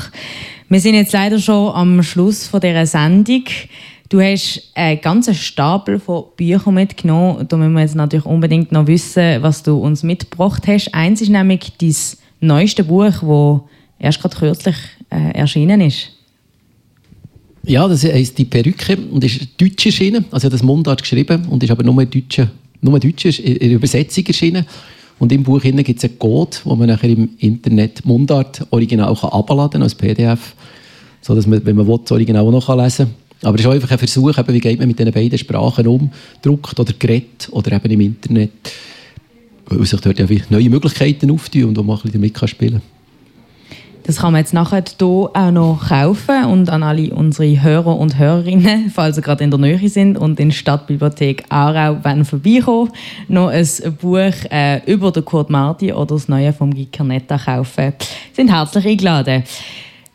Wir sind jetzt leider schon am Schluss dieser Sendung. Du hast einen ganzen Stapel von Büchern mitgenommen. Da müssen wir jetzt natürlich unbedingt noch wissen, was du uns mitgebracht hast. Eins ist nämlich dein neueste Buch, das erst gerade kürzlich äh, erschienen ist. Ja, das heisst «Die Perücke» und ist deutsch erschienen. Also das Mundart geschrieben und ist aber nur Deutsch, nur Deutsch in Übersetzung erschienen. Und im Buch gibt es einen Code, wo man nachher im Internet Mundart original kann als PDF, so dass man, wenn man will, das Original noch lesen kann. Aber es ist auch einfach ein Versuch, eben, wie geht man mit diesen beiden Sprachen um, druckt oder gerät oder eben im Internet, weil sich dort ja neue Möglichkeiten auftun und wo man ein bisschen damit spielen kann. Das kann man jetzt nachher hier auch noch kaufen und an alle unsere Hörer und Hörerinnen, [laughs] falls sie gerade in der Nähe sind und in der Stadtbibliothek Aarau wenn vorbeikommen, noch ein Buch äh, über den Kurt Marti oder das Neue vom Guy Carnetta kaufen. sind herzlich eingeladen.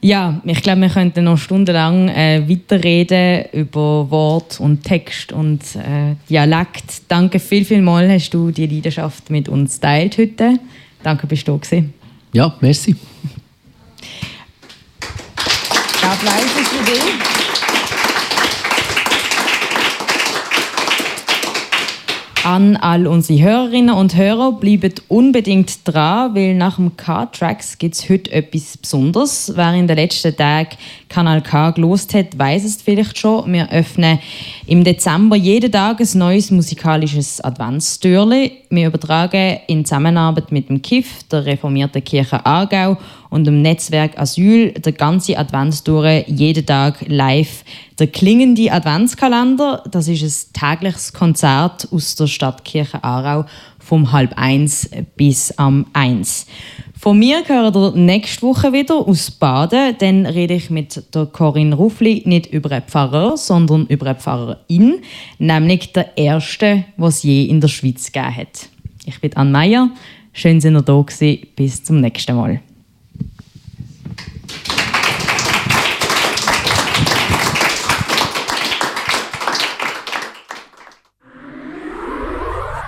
Ja, ich glaube, wir könnten noch stundenlang äh, weiterreden über Wort und Text und äh, Dialekt. Danke viel, viel mal, hast du die Leidenschaft mit uns teilt heute. Danke, bist du da gewesen. Ja, merci. Applaus für dich. An all unsere Hörerinnen und Hörer, bleibt unbedingt dran, weil nach dem K-Tracks gibt es heute etwas Besonderes. Wer in den letzten Tagen Kanal K gelost hat, weiß es vielleicht schon. Wir öffnen im Dezember jeden Tag ein neues musikalisches Adventstürli. Wir übertragen in Zusammenarbeit mit dem KIF, der reformierten Kirche Aargau und dem Netzwerk Asyl der ganze Advent durch, jeden Tag live. Der klingende Adventskalender, das ist ein tägliches Konzert aus der Stadtkirche Aarau vom halb eins bis am eins. Von mir gehört ihr nächste Woche wieder aus Baden. Dann rede ich mit der Corinne Ruffli nicht über einen Pfarrer, sondern über eine Pfarrerin, nämlich der erste, was je in der Schweiz gegeben hat. Ich bin Anne Meyer. Schön, dass ihr da gewesen. Bis zum nächsten Mal.